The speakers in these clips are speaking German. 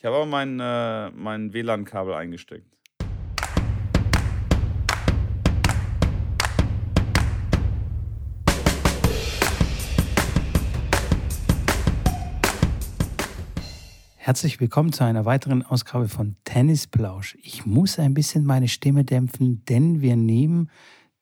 Ich habe aber mein, äh, mein WLAN-Kabel eingesteckt. Herzlich willkommen zu einer weiteren Ausgabe von Tennisplausch. Ich muss ein bisschen meine Stimme dämpfen, denn wir nehmen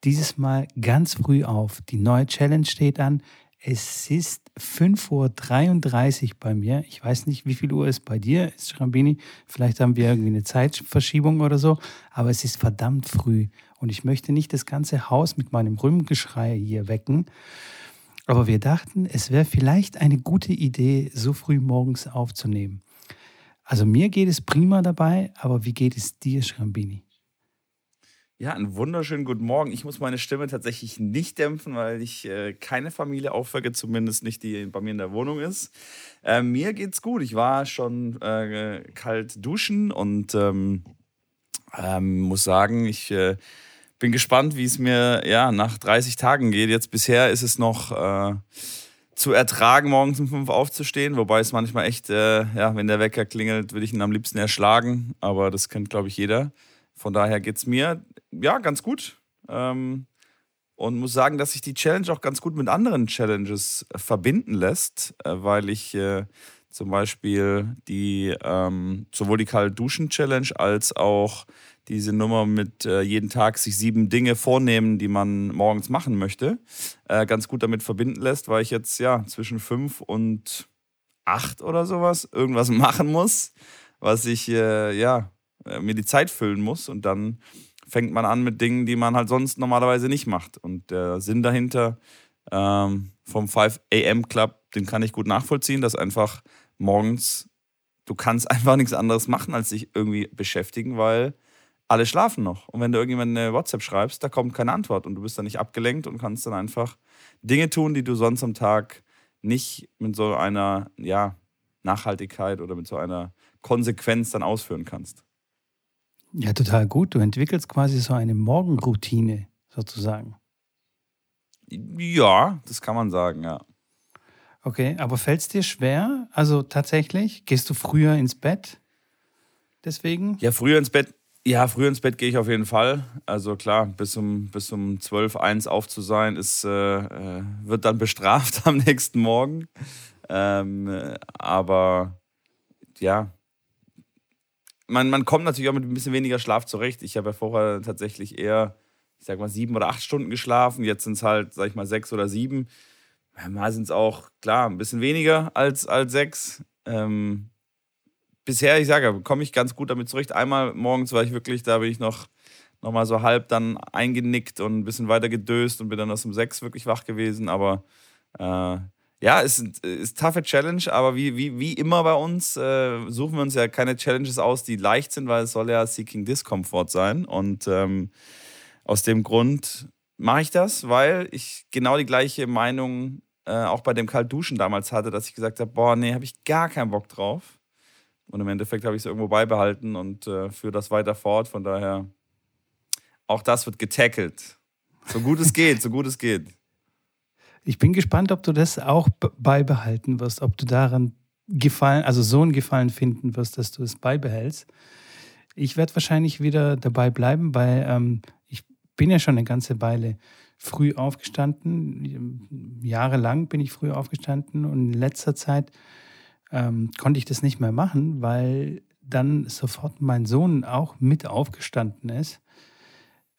dieses Mal ganz früh auf. Die neue Challenge steht an. Es ist 5.33 Uhr bei mir. Ich weiß nicht, wie viel Uhr es bei dir ist, Schrambini. Vielleicht haben wir irgendwie eine Zeitverschiebung oder so. Aber es ist verdammt früh. Und ich möchte nicht das ganze Haus mit meinem Rühmgeschrei hier wecken. Aber wir dachten, es wäre vielleicht eine gute Idee, so früh morgens aufzunehmen. Also mir geht es prima dabei, aber wie geht es dir, Schrambini? Ja, einen wunderschönen guten Morgen. Ich muss meine Stimme tatsächlich nicht dämpfen, weil ich äh, keine Familie aufwecke, zumindest nicht die bei mir in der Wohnung ist. Äh, mir geht's gut. Ich war schon äh, kalt duschen und ähm, ähm, muss sagen, ich äh, bin gespannt, wie es mir ja nach 30 Tagen geht. Jetzt bisher ist es noch äh, zu ertragen, morgens um fünf aufzustehen. Wobei es manchmal echt, äh, ja, wenn der Wecker klingelt, würde ich ihn am liebsten erschlagen. Aber das kennt, glaube ich, jeder. Von daher geht es mir, ja, ganz gut. Ähm, und muss sagen, dass sich die Challenge auch ganz gut mit anderen Challenges verbinden lässt, äh, weil ich äh, zum Beispiel die, ähm, sowohl die Kalt Duschen Challenge als auch diese Nummer mit äh, jeden Tag sich sieben Dinge vornehmen, die man morgens machen möchte, äh, ganz gut damit verbinden lässt, weil ich jetzt ja zwischen fünf und acht oder sowas irgendwas machen muss, was ich äh, ja äh, mir die Zeit füllen muss und dann fängt man an mit Dingen, die man halt sonst normalerweise nicht macht. Und der Sinn dahinter ähm, vom 5 AM Club, den kann ich gut nachvollziehen, dass einfach morgens du kannst einfach nichts anderes machen, als sich irgendwie beschäftigen, weil alle schlafen noch. Und wenn du irgendjemand eine WhatsApp schreibst, da kommt keine Antwort und du bist dann nicht abgelenkt und kannst dann einfach Dinge tun, die du sonst am Tag nicht mit so einer ja, Nachhaltigkeit oder mit so einer Konsequenz dann ausführen kannst. Ja, total gut. Du entwickelst quasi so eine Morgenroutine sozusagen. Ja, das kann man sagen, ja. Okay, aber fällt es dir schwer? Also tatsächlich, gehst du früher ins Bett? Deswegen? Ja, früher ins Bett ja, früh ins Bett gehe ich auf jeden Fall. Also klar, bis um, bis um 12, 1 auf zu sein, ist, äh, äh, wird dann bestraft am nächsten Morgen. Ähm, aber ja, man, man kommt natürlich auch mit ein bisschen weniger Schlaf zurecht. Ich habe ja vorher tatsächlich eher, ich sag mal, sieben oder acht Stunden geschlafen. Jetzt sind es halt, sag ich mal, sechs oder sieben. Mal sind es auch, klar, ein bisschen weniger als, als sechs. Ähm, bisher, ich sage, komme ich ganz gut damit zurecht. Einmal morgens war ich wirklich, da bin ich noch, noch mal so halb dann eingenickt und ein bisschen weiter gedöst und bin dann aus dem Sechs wirklich wach gewesen. Aber äh, ja, es ist, ist taffe Challenge, aber wie, wie, wie immer bei uns äh, suchen wir uns ja keine Challenges aus, die leicht sind, weil es soll ja Seeking Discomfort sein. Und ähm, aus dem Grund mache ich das, weil ich genau die gleiche Meinung äh, auch bei dem Kaltduschen damals hatte, dass ich gesagt habe, boah, nee, habe ich gar keinen Bock drauf. Und im Endeffekt habe ich es irgendwo beibehalten und äh, führe das weiter fort. Von daher, auch das wird getackelt. So gut es geht, so gut es geht. Ich bin gespannt, ob du das auch beibehalten wirst, ob du daran gefallen, also so einen Gefallen finden wirst, dass du es beibehältst. Ich werde wahrscheinlich wieder dabei bleiben, weil ähm, ich bin ja schon eine ganze Weile früh aufgestanden. Jahrelang bin ich früh aufgestanden und in letzter Zeit ähm, konnte ich das nicht mehr machen, weil dann sofort mein Sohn auch mit aufgestanden ist.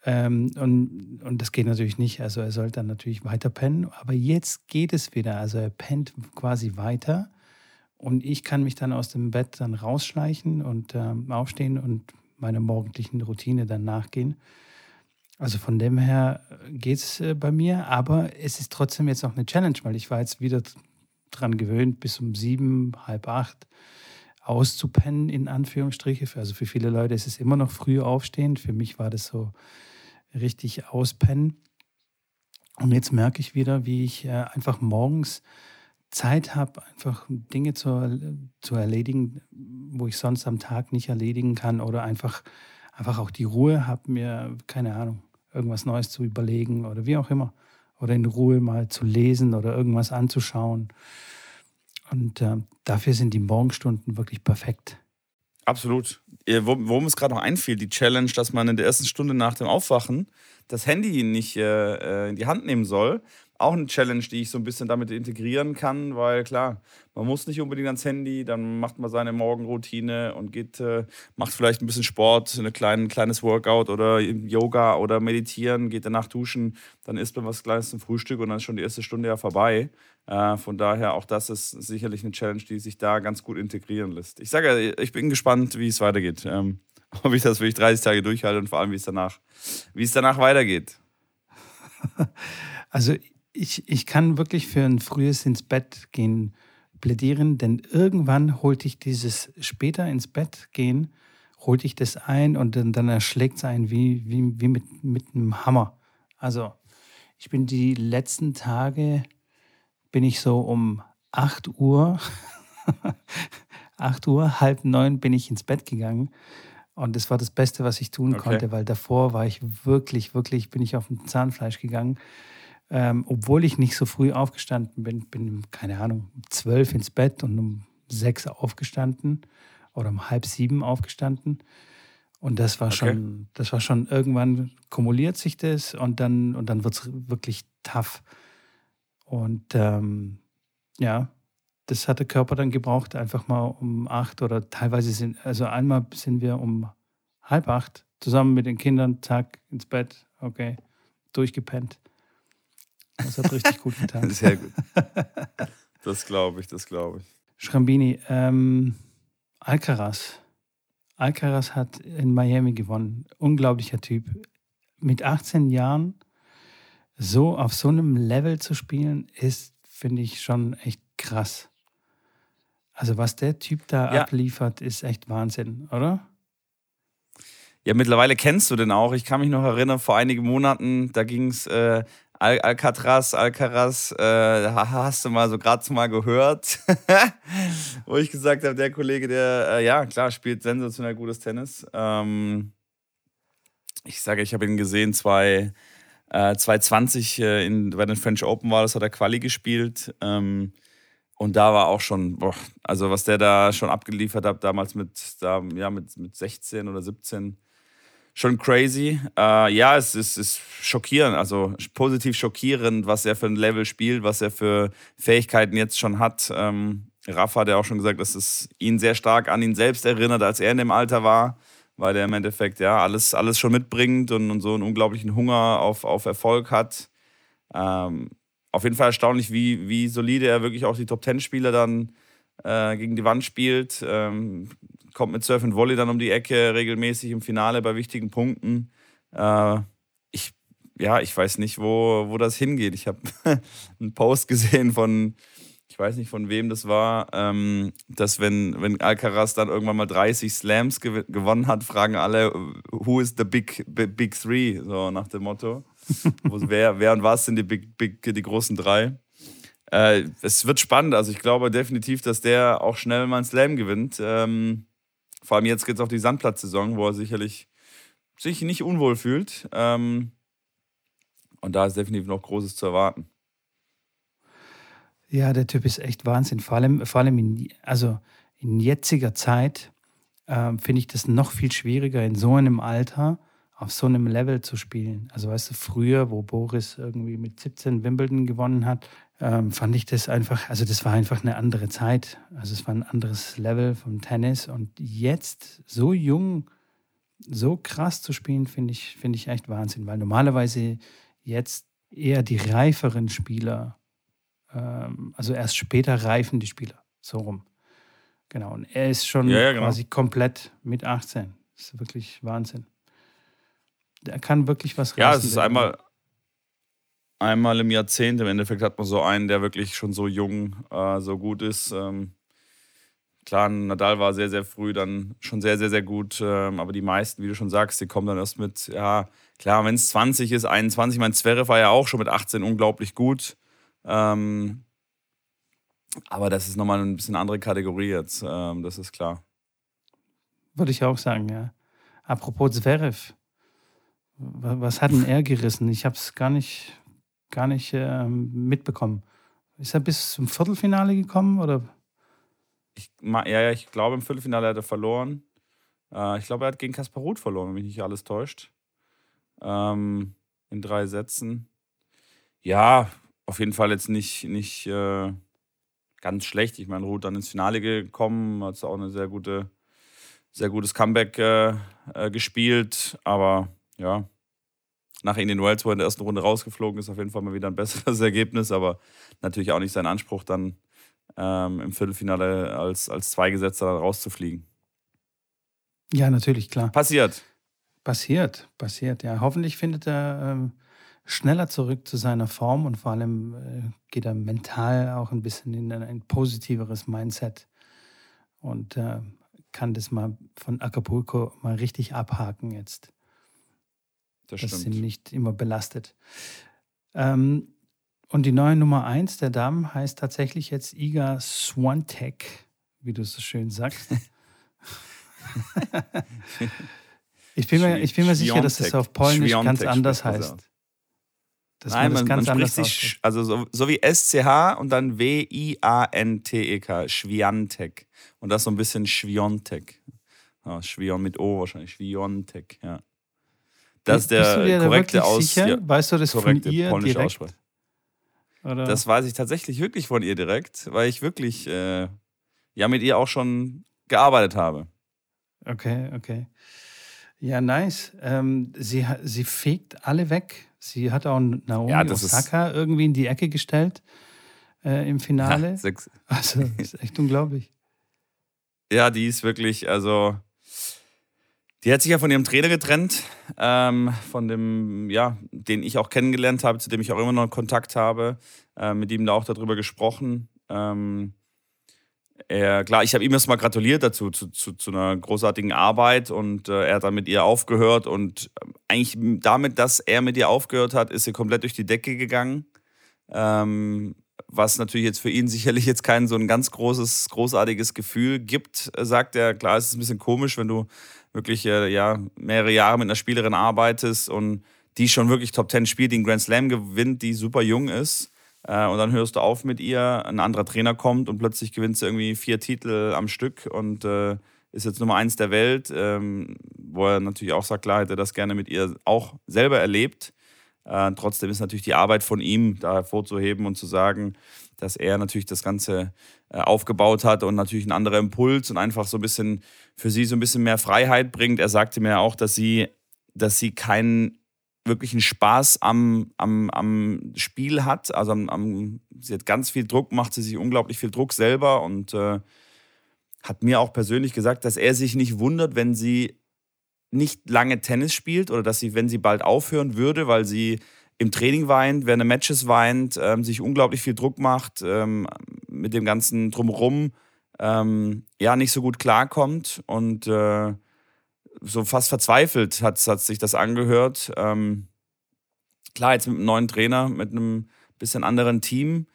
Ähm, und, und das geht natürlich nicht. Also er soll dann natürlich weiter pennen. Aber jetzt geht es wieder. Also er pennt quasi weiter. Und ich kann mich dann aus dem Bett dann rausschleichen und ähm, aufstehen und meiner morgendlichen Routine dann nachgehen. Also von dem her geht es äh, bei mir, aber es ist trotzdem jetzt auch eine Challenge, weil ich war jetzt wieder dran gewöhnt, bis um sieben, halb acht auszupennen, in Anführungsstriche. Also für viele Leute ist es immer noch früh aufstehen. Für mich war das so richtig auspennen. Und jetzt merke ich wieder, wie ich äh, einfach morgens Zeit habe, einfach Dinge zu, zu erledigen, wo ich sonst am Tag nicht erledigen kann oder einfach, einfach auch die Ruhe habe, mir, keine Ahnung, irgendwas Neues zu überlegen oder wie auch immer oder in Ruhe mal zu lesen oder irgendwas anzuschauen. Und äh, dafür sind die Morgenstunden wirklich perfekt. Absolut. Worum es gerade noch einfiel, die Challenge, dass man in der ersten Stunde nach dem Aufwachen das Handy nicht äh, äh, in die Hand nehmen soll, auch eine Challenge, die ich so ein bisschen damit integrieren kann, weil klar, man muss nicht unbedingt ans Handy, dann macht man seine Morgenroutine und geht, äh, macht vielleicht ein bisschen Sport, ein klein, kleines Workout oder Yoga oder meditieren, geht danach duschen, dann isst man was Kleines zum Frühstück und dann ist schon die erste Stunde ja vorbei. Äh, von daher, auch das ist sicherlich eine Challenge, die sich da ganz gut integrieren lässt. Ich sage ja, ich bin gespannt, wie es weitergeht. Ähm, ob ich das wirklich 30 Tage durchhalte und vor allem, wie es danach, wie es danach weitergeht. Also ich, ich kann wirklich für ein frühes ins Bett gehen plädieren, denn irgendwann holt ich dieses später ins Bett gehen, holt ich das ein und dann, dann erschlägt es einen wie, wie, wie mit, mit einem Hammer. Also ich bin die letzten Tage, bin ich so um 8 Uhr, 8 Uhr, halb neun bin ich ins Bett gegangen. Und das war das Beste, was ich tun okay. konnte, weil davor war ich wirklich, wirklich, bin ich auf dem Zahnfleisch gegangen. Ähm, obwohl ich nicht so früh aufgestanden bin, bin, keine Ahnung, um zwölf ins Bett und um sechs aufgestanden oder um halb sieben aufgestanden. Und das war okay. schon, das war schon, irgendwann kumuliert sich das und dann, und dann wird es wirklich tough. Und ähm, ja, das hat der Körper dann gebraucht, einfach mal um acht oder teilweise sind, also einmal sind wir um halb acht zusammen mit den Kindern, zack, ins Bett, okay, durchgepennt. Das hat richtig gut getan. Sehr gut. Das glaube ich, das glaube ich. Schrambini, ähm, Alcaraz. Alcaraz hat in Miami gewonnen. Unglaublicher Typ. Mit 18 Jahren so auf so einem Level zu spielen, ist, finde ich, schon echt krass. Also was der Typ da ja. abliefert, ist echt Wahnsinn, oder? Ja, mittlerweile kennst du den auch. Ich kann mich noch erinnern, vor einigen Monaten, da ging es äh, Al Alcatraz, Alcaraz, äh, hast du mal so gerade mal gehört, wo ich gesagt habe, der Kollege, der, äh, ja, klar, spielt sensationell gutes Tennis. Ähm, ich sage, ich habe ihn gesehen, zwei, äh, 2020 äh, in, bei den French Open war das, hat er Quali gespielt. Ähm, und da war auch schon, boah, also was der da schon abgeliefert hat, damals mit, da, ja, mit, mit 16 oder 17, schon crazy. Äh, ja, es ist, ist schockierend, also positiv schockierend, was er für ein Level spielt, was er für Fähigkeiten jetzt schon hat. Ähm, Rafa hat ja auch schon gesagt, dass es ihn sehr stark an ihn selbst erinnert, als er in dem Alter war, weil er im Endeffekt ja alles, alles schon mitbringt und, und so einen unglaublichen Hunger auf, auf Erfolg hat. Ähm, auf jeden Fall erstaunlich, wie, wie solide er wirklich auch die Top-10-Spieler dann äh, gegen die Wand spielt. Ähm, kommt mit Surf and Volley dann um die Ecke regelmäßig im Finale bei wichtigen Punkten. Äh, ich, ja, ich weiß nicht, wo, wo das hingeht. Ich habe einen Post gesehen von, ich weiß nicht von wem das war, ähm, dass wenn, wenn Alcaraz dann irgendwann mal 30 Slams gew gewonnen hat, fragen alle, who is the big, big, big three, so nach dem Motto. wer, wer und was sind die, big, big, die großen drei? Äh, es wird spannend. Also ich glaube definitiv, dass der auch schnell mal einen Slam gewinnt. Ähm, vor allem jetzt geht es auf die Sandplatzsaison, wo er sicherlich sich nicht unwohl fühlt. Ähm, und da ist definitiv noch Großes zu erwarten. Ja, der Typ ist echt Wahnsinn. Vor allem, vor allem in, also in jetziger Zeit äh, finde ich das noch viel schwieriger, in so einem Alter auf so einem Level zu spielen. Also weißt du, früher, wo Boris irgendwie mit 17 Wimbledon gewonnen hat, ähm, fand ich das einfach, also das war einfach eine andere Zeit. Also es war ein anderes Level vom Tennis. Und jetzt so jung, so krass zu spielen, finde ich, finde ich echt Wahnsinn. Weil normalerweise jetzt eher die reiferen Spieler, ähm, also erst später reifen die Spieler, so rum. Genau. Und er ist schon ja, ja, genau. quasi komplett mit 18. Das ist wirklich Wahnsinn. Der kann wirklich was reißen. Ja, es ist einmal, einmal im Jahrzehnt. Im Endeffekt hat man so einen, der wirklich schon so jung, äh, so gut ist. Ähm, klar, Nadal war sehr, sehr früh dann schon sehr, sehr, sehr gut. Ähm, aber die meisten, wie du schon sagst, die kommen dann erst mit, ja, klar, wenn es 20 ist, 21. Mein Zverev war ja auch schon mit 18 unglaublich gut. Ähm, aber das ist nochmal ein bisschen andere Kategorie jetzt, ähm, das ist klar. Würde ich auch sagen, ja. Apropos Zverev, was hat denn er gerissen? Ich habe es gar nicht, gar nicht äh, mitbekommen. Ist er bis zum Viertelfinale gekommen oder? Ich, ja, ja, ich glaube im Viertelfinale hat er verloren. Äh, ich glaube, er hat gegen Kaspar Ruth verloren, wenn mich nicht alles täuscht. Ähm, in drei Sätzen. Ja, auf jeden Fall jetzt nicht, nicht äh, ganz schlecht. Ich meine, Ruth dann ins Finale gekommen, hat auch eine sehr gute, sehr gutes Comeback äh, äh, gespielt. Aber ja, nach Indian Wells, wo er in der ersten Runde rausgeflogen ist, auf jeden Fall mal wieder ein besseres Ergebnis, aber natürlich auch nicht sein Anspruch, dann ähm, im Viertelfinale als, als Zweigesetzter rauszufliegen. Ja, natürlich, klar. Passiert. Passiert, passiert, ja. Hoffentlich findet er ähm, schneller zurück zu seiner Form und vor allem äh, geht er mental auch ein bisschen in ein, ein positiveres Mindset und äh, kann das mal von Acapulco mal richtig abhaken jetzt. Das stimmt. sie nicht immer belastet. Ähm, und die neue Nummer 1 der Damen heißt tatsächlich jetzt Iga Swantek, wie du so schön sagst. ich, bin mir, ich bin mir sicher, dass das auf Polnisch ganz anders man heißt. Dass Nein, das man, man spricht sich, also so, so wie SCH und dann W-I-A-N-T-E-K, Schwiontek. Und das so ein bisschen Schwiontek. Ja, Schwion mit O wahrscheinlich, Schwiontek, ja. Das ist Bist du der korrekte Aus, ja, weißt du das von korrekte ihr polnische direkt? Aussprache. Oder? Das weiß ich tatsächlich wirklich von ihr direkt, weil ich wirklich äh, ja mit ihr auch schon gearbeitet habe. Okay, okay. Ja, nice. Ähm, sie, sie fegt alle weg. Sie hat auch Naomi Ja, Osaka irgendwie in die Ecke gestellt äh, im Finale. Ja, sechs, Also, das ist echt unglaublich. Ja, die ist wirklich, also, die hat sich ja von ihrem Trainer getrennt, ähm, von dem, ja, den ich auch kennengelernt habe, zu dem ich auch immer noch Kontakt habe, äh, mit ihm da auch darüber gesprochen. Ähm, er, klar, ich habe ihm erstmal gratuliert dazu, zu, zu, zu einer großartigen Arbeit und äh, er hat dann mit ihr aufgehört und ähm, eigentlich damit, dass er mit ihr aufgehört hat, ist sie komplett durch die Decke gegangen. Ähm, was natürlich jetzt für ihn sicherlich jetzt kein so ein ganz großes, großartiges Gefühl gibt, sagt er. Klar, es ist ein bisschen komisch, wenn du wirklich äh, ja, mehrere Jahre mit einer Spielerin arbeitest und die schon wirklich Top Ten spielt, einen Grand Slam gewinnt, die super jung ist. Äh, und dann hörst du auf mit ihr, ein anderer Trainer kommt und plötzlich gewinnt sie irgendwie vier Titel am Stück und äh, ist jetzt Nummer eins der Welt. Ähm, wo er natürlich auch sagt, klar hätte er das gerne mit ihr auch selber erlebt. Äh, trotzdem ist natürlich die Arbeit von ihm da hervorzuheben und zu sagen, dass er natürlich das Ganze äh, aufgebaut hat und natürlich ein anderer Impuls und einfach so ein bisschen für sie so ein bisschen mehr Freiheit bringt. Er sagte mir auch, dass sie, dass sie keinen wirklichen Spaß am, am, am Spiel hat. Also am, am, sie hat ganz viel Druck, macht sie sich unglaublich viel Druck selber und äh, hat mir auch persönlich gesagt, dass er sich nicht wundert, wenn sie nicht lange Tennis spielt oder dass sie, wenn sie bald aufhören würde, weil sie im Training weint, während der Matches weint, ähm, sich unglaublich viel Druck macht, ähm, mit dem ganzen Drumherum ähm, ja nicht so gut klarkommt und äh, so fast verzweifelt hat, hat sich das angehört. Ähm, klar, jetzt mit einem neuen Trainer, mit einem bisschen anderen Team.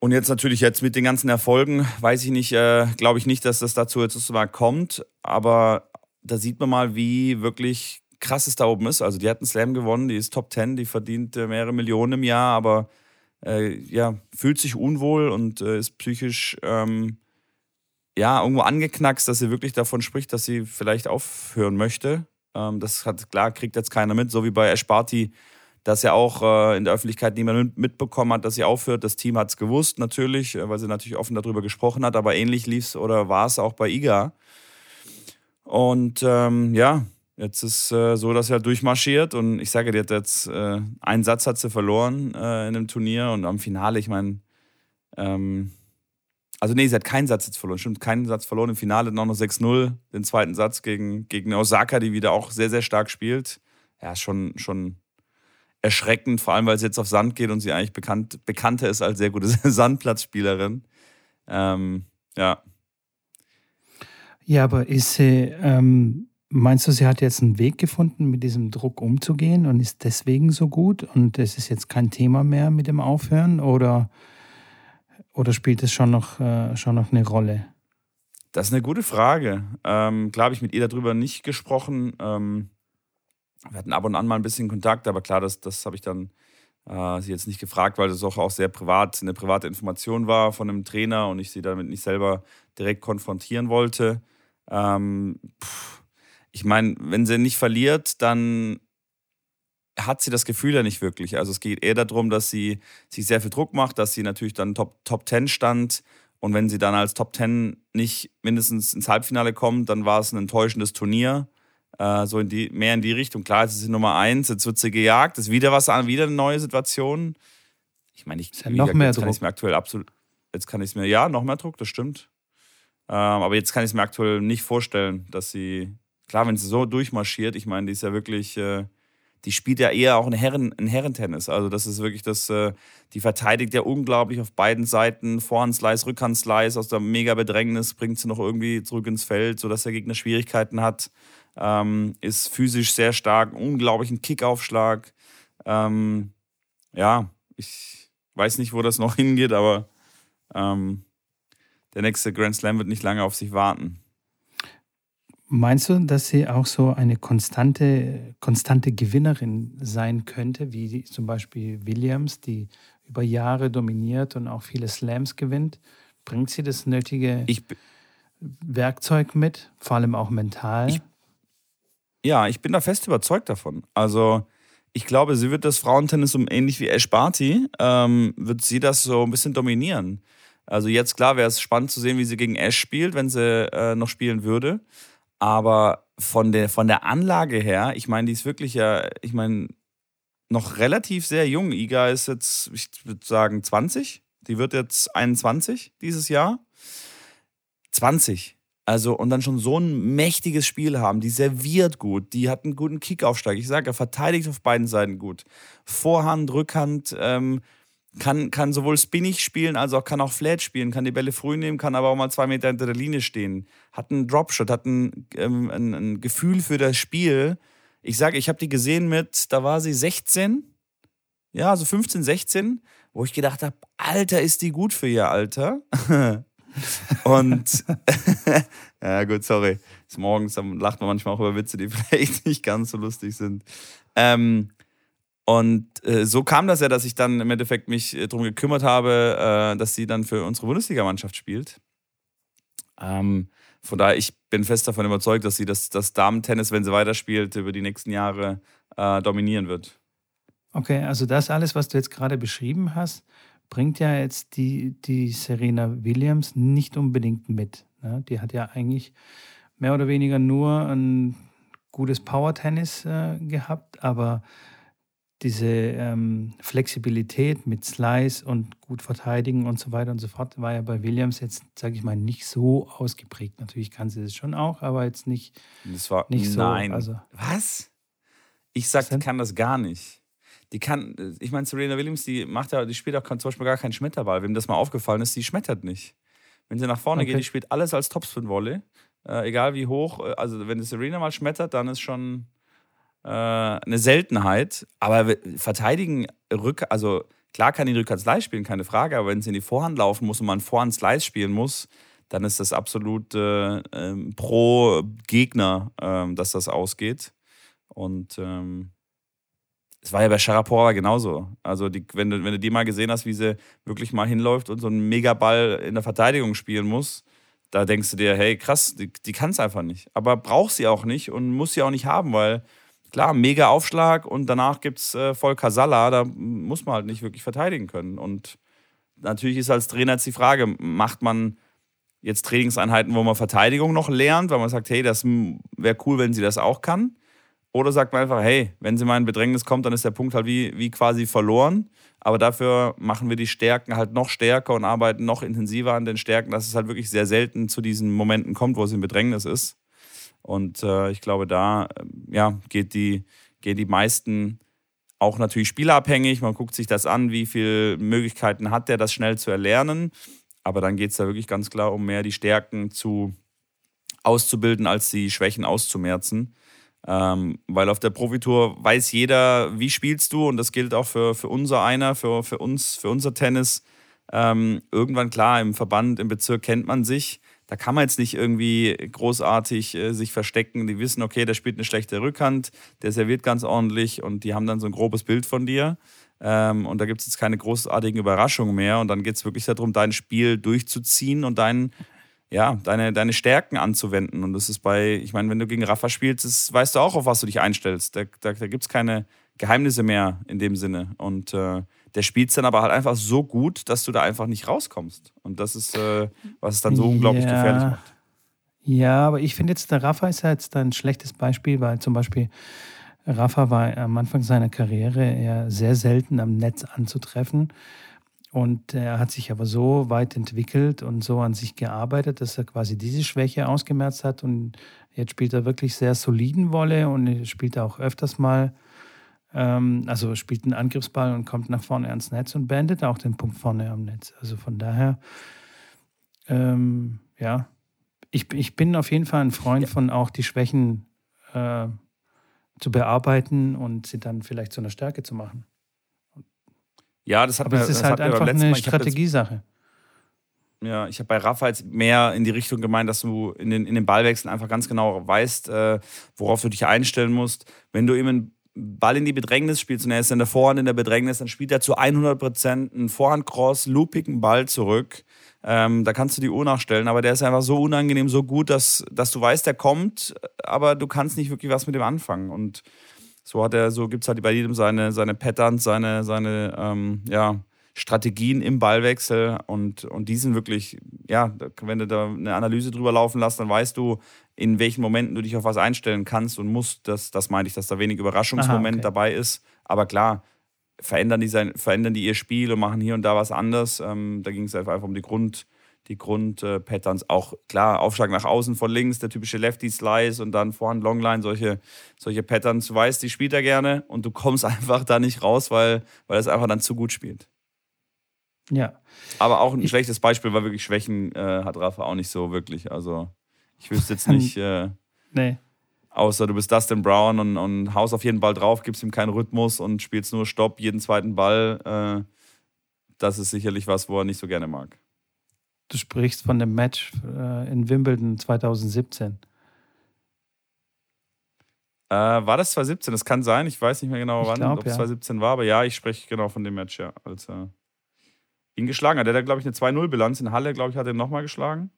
Und jetzt natürlich jetzt mit den ganzen Erfolgen, weiß ich nicht, äh, glaube ich nicht, dass das dazu jetzt so mal kommt. Aber da sieht man mal, wie wirklich krass es da oben ist. Also die hat einen Slam gewonnen, die ist Top 10, die verdient äh, mehrere Millionen im Jahr, aber äh, ja, fühlt sich unwohl und äh, ist psychisch ähm, ja irgendwo angeknackst, dass sie wirklich davon spricht, dass sie vielleicht aufhören möchte. Ähm, das hat klar, kriegt jetzt keiner mit, so wie bei Ash dass ja auch äh, in der Öffentlichkeit niemand mitbekommen hat, dass sie aufhört. Das Team hat es gewusst, natürlich, äh, weil sie natürlich offen darüber gesprochen hat, aber ähnlich lief es oder war es auch bei Iga. Und ähm, ja, jetzt ist äh, so, dass er durchmarschiert und ich sage, die hat jetzt äh, einen Satz hat sie verloren äh, in einem Turnier und am Finale, ich meine, ähm, also nee, sie hat keinen Satz jetzt verloren, stimmt, keinen Satz verloren im Finale, noch noch 6-0, den zweiten Satz gegen, gegen Osaka, die wieder auch sehr, sehr stark spielt. Ja, schon, schon erschreckend, vor allem weil sie jetzt auf Sand geht und sie eigentlich bekannt, bekannter ist als sehr gute Sandplatzspielerin. Ähm, ja, Ja, aber ist sie, ähm, meinst du, sie hat jetzt einen Weg gefunden, mit diesem Druck umzugehen und ist deswegen so gut und es ist jetzt kein Thema mehr mit dem Aufhören oder, oder spielt es schon noch, äh, schon noch eine Rolle? Das ist eine gute Frage. Ähm, klar habe ich mit ihr darüber nicht gesprochen. Ähm, wir hatten ab und an mal ein bisschen Kontakt, aber klar, das, das habe ich dann äh, sie jetzt nicht gefragt, weil das auch, auch sehr privat, eine private Information war von einem Trainer und ich sie damit nicht selber direkt konfrontieren wollte. Ähm, ich meine, wenn sie nicht verliert, dann hat sie das Gefühl ja nicht wirklich. Also es geht eher darum, dass sie sich sehr viel Druck macht, dass sie natürlich dann Top, Top 10 stand. Und wenn sie dann als Top 10 nicht mindestens ins Halbfinale kommt, dann war es ein enttäuschendes Turnier. Äh, so in die, mehr in die Richtung. Klar, jetzt ist sie Nummer 1, jetzt wird sie gejagt, ist wieder was an, wieder eine neue Situation. Ich meine, ich, ja noch mehr jetzt kann ich mir aktuell absolut, jetzt kann ich es mir, ja, noch mehr Druck, das stimmt. Ähm, aber jetzt kann ich es mir aktuell nicht vorstellen, dass sie, klar, wenn sie so durchmarschiert, ich meine, die ist ja wirklich, äh, die spielt ja eher auch ein, Herren, ein Herrentennis. Also das ist wirklich das, äh, die verteidigt ja unglaublich auf beiden Seiten. Vorhandslice, Rückhandslice, aus der mega Bedrängnis bringt sie noch irgendwie zurück ins Feld, sodass der Gegner Schwierigkeiten hat. Ähm, ist physisch sehr stark, unglaublichen Kickaufschlag. Ähm, ja, ich weiß nicht, wo das noch hingeht, aber ähm, der nächste Grand Slam wird nicht lange auf sich warten. Meinst du, dass sie auch so eine konstante, konstante Gewinnerin sein könnte, wie zum Beispiel Williams, die über Jahre dominiert und auch viele Slams gewinnt? Bringt sie das nötige ich, Werkzeug mit, vor allem auch mental? Ich, ja, ich bin da fest überzeugt davon. Also ich glaube, sie wird das Frauentennis um ähnlich wie Ash Barty, ähm, wird sie das so ein bisschen dominieren. Also jetzt klar wäre es spannend zu sehen, wie sie gegen Ash spielt, wenn sie äh, noch spielen würde. Aber von der, von der Anlage her, ich meine, die ist wirklich ja, ich meine, noch relativ sehr jung. Iga ist jetzt, ich würde sagen, 20. Die wird jetzt 21 dieses Jahr. 20. Also, und dann schon so ein mächtiges Spiel haben. Die serviert gut, die hat einen guten Kickaufschlag. Ich sage, er verteidigt auf beiden Seiten gut. Vorhand, Rückhand, ähm, kann, kann sowohl spinnig spielen, als auch kann auch flat spielen, kann die Bälle früh nehmen, kann aber auch mal zwei Meter hinter der Linie stehen. Hat einen Dropshot, hat ein, ähm, ein, ein Gefühl für das Spiel. Ich sage, ich habe die gesehen mit, da war sie 16, ja, so 15, 16, wo ich gedacht habe, Alter, ist die gut für ihr Alter. Und ja, gut, sorry. Ist morgens lacht man manchmal auch über Witze, die vielleicht nicht ganz so lustig sind. Ähm, und äh, so kam das ja, dass ich dann im Endeffekt mich äh, darum gekümmert habe, äh, dass sie dann für unsere Bundesligamannschaft spielt. Ähm, von daher, ich bin fest davon überzeugt, dass sie das, das Damen-Tennis, wenn sie weiterspielt, über die nächsten Jahre äh, dominieren wird. Okay, also das alles, was du jetzt gerade beschrieben hast, bringt ja jetzt die, die Serena Williams nicht unbedingt mit. Ne? Die hat ja eigentlich mehr oder weniger nur ein gutes Power-Tennis äh, gehabt, aber diese ähm, Flexibilität mit Slice und gut verteidigen und so weiter und so fort war ja bei Williams jetzt, sage ich mal, nicht so ausgeprägt. Natürlich kann sie das schon auch, aber jetzt nicht, das war, nicht so. Nein. Also, Was? Ich sag, die kann das gar nicht. Die kann, ich meine, Serena Williams, die macht ja, die spielt auch zum Beispiel gar keinen Schmetterball. Wem das mal aufgefallen ist, die schmettert nicht. Wenn sie nach vorne okay. geht, die spielt alles als Topspin-Volley. Äh, egal wie hoch, äh, also wenn Serena mal schmettert, dann ist schon äh, eine Seltenheit. Aber verteidigen Rück, also klar kann die Rückhand-Slice spielen, keine Frage, aber wenn sie in die Vorhand laufen muss und man Vorhand-Slice spielen muss, dann ist das absolut äh, ähm, pro Gegner, äh, dass das ausgeht. Und ähm, es war ja bei Sharapova genauso. Also, die, wenn, du, wenn du die mal gesehen hast, wie sie wirklich mal hinläuft und so einen Megaball in der Verteidigung spielen muss, da denkst du dir, hey, krass, die, die kann es einfach nicht. Aber braucht sie auch nicht und muss sie auch nicht haben, weil klar, mega Aufschlag und danach gibt es äh, voll Kasala, da muss man halt nicht wirklich verteidigen können. Und natürlich ist als Trainer jetzt die Frage, macht man jetzt Trainingseinheiten, wo man Verteidigung noch lernt, weil man sagt, hey, das wäre cool, wenn sie das auch kann. Oder sagt man einfach, hey, wenn sie mal in Bedrängnis kommt, dann ist der Punkt halt wie, wie quasi verloren. Aber dafür machen wir die Stärken halt noch stärker und arbeiten noch intensiver an den Stärken, dass es halt wirklich sehr selten zu diesen Momenten kommt, wo es in Bedrängnis ist. Und äh, ich glaube, da ja, geht die, gehen die meisten auch natürlich spielerabhängig. Man guckt sich das an, wie viele Möglichkeiten hat der, das schnell zu erlernen. Aber dann geht es da wirklich ganz klar um mehr die Stärken zu auszubilden, als die Schwächen auszumerzen. Ähm, weil auf der Profitour weiß jeder, wie spielst du, und das gilt auch für, für unser einer, für, für uns, für unser Tennis. Ähm, irgendwann klar, im Verband, im Bezirk kennt man sich da kann man jetzt nicht irgendwie großartig äh, sich verstecken. Die wissen, okay, der spielt eine schlechte Rückhand, der serviert ganz ordentlich und die haben dann so ein grobes Bild von dir. Ähm, und da gibt es jetzt keine großartigen Überraschungen mehr. Und dann geht es wirklich darum, dein Spiel durchzuziehen und dein ja, deine, deine Stärken anzuwenden. Und das ist bei, ich meine, wenn du gegen Rafa spielst, das weißt du auch, auf was du dich einstellst. Da, da, da gibt es keine Geheimnisse mehr in dem Sinne. Und äh, der spielt es dann aber halt einfach so gut, dass du da einfach nicht rauskommst. Und das ist, äh, was es dann so unglaublich ja. gefährlich macht. Ja, aber ich finde jetzt, der Rafa ist ja jetzt ein schlechtes Beispiel, weil zum Beispiel Rafa war am Anfang seiner Karriere eher sehr selten am Netz anzutreffen. Und er hat sich aber so weit entwickelt und so an sich gearbeitet, dass er quasi diese Schwäche ausgemerzt hat. Und jetzt spielt er wirklich sehr soliden Wolle und spielt auch öfters mal, ähm, also spielt einen Angriffsball und kommt nach vorne ans Netz und beendet auch den Punkt vorne am Netz. Also von daher, ähm, ja, ich, ich bin auf jeden Fall ein Freund ja. von auch die Schwächen äh, zu bearbeiten und sie dann vielleicht zu einer Stärke zu machen. Ja, das hat Aber mir, es ist halt einfach eine Strategiesache. Ja, ich habe bei Rafa jetzt mehr in die Richtung gemeint, dass du in den, in den Ballwechseln einfach ganz genau weißt, äh, worauf du dich einstellen musst. Wenn du einen Ball in die Bedrängnis er ist in der Vorhand in der Bedrängnis, dann spielt er zu 100% einen Vorhand-Cross, loopigen Ball zurück. Ähm, da kannst du die Uhr nachstellen, aber der ist einfach so unangenehm, so gut, dass, dass du weißt, der kommt, aber du kannst nicht wirklich was mit dem anfangen. Und so hat er, so gibt es halt bei jedem seine, seine Patterns, seine, seine ähm, ja, Strategien im Ballwechsel und, und die sind wirklich, ja, wenn du da eine Analyse drüber laufen lässt, dann weißt du, in welchen Momenten du dich auf was einstellen kannst und musst. Das, das meine ich, dass da wenig Überraschungsmoment Aha, okay. dabei ist. Aber klar, verändern die, sein, verändern die ihr Spiel und machen hier und da was anders. Ähm, da ging es einfach um die Grund, die Grundpatterns. Äh, auch klar, Aufschlag nach außen von links, der typische Lefty-Slice und dann Vorhand Longline, solche, solche Patterns. Du weißt, die spielt er gerne und du kommst einfach da nicht raus, weil, weil er es einfach dann zu gut spielt. Ja. Aber auch ein ich, schlechtes Beispiel, weil wirklich Schwächen äh, hat Rafa auch nicht so wirklich. Also ich wüsste jetzt nicht. Äh, nee. Außer du bist Dustin Brown und, und haust auf jeden Ball drauf, gibst ihm keinen Rhythmus und spielst nur Stopp jeden zweiten Ball. Äh, das ist sicherlich was, wo er nicht so gerne mag. Du sprichst von dem Match äh, in Wimbledon 2017. Äh, war das 2017? Das kann sein. Ich weiß nicht mehr genau, wann, glaub, ob es ja. 2017 war, aber ja, ich spreche genau von dem Match, ja. Als er ihn geschlagen hat. Der hat, glaube ich, eine 2-0-Bilanz. In Halle, glaube ich, hat er nochmal geschlagen.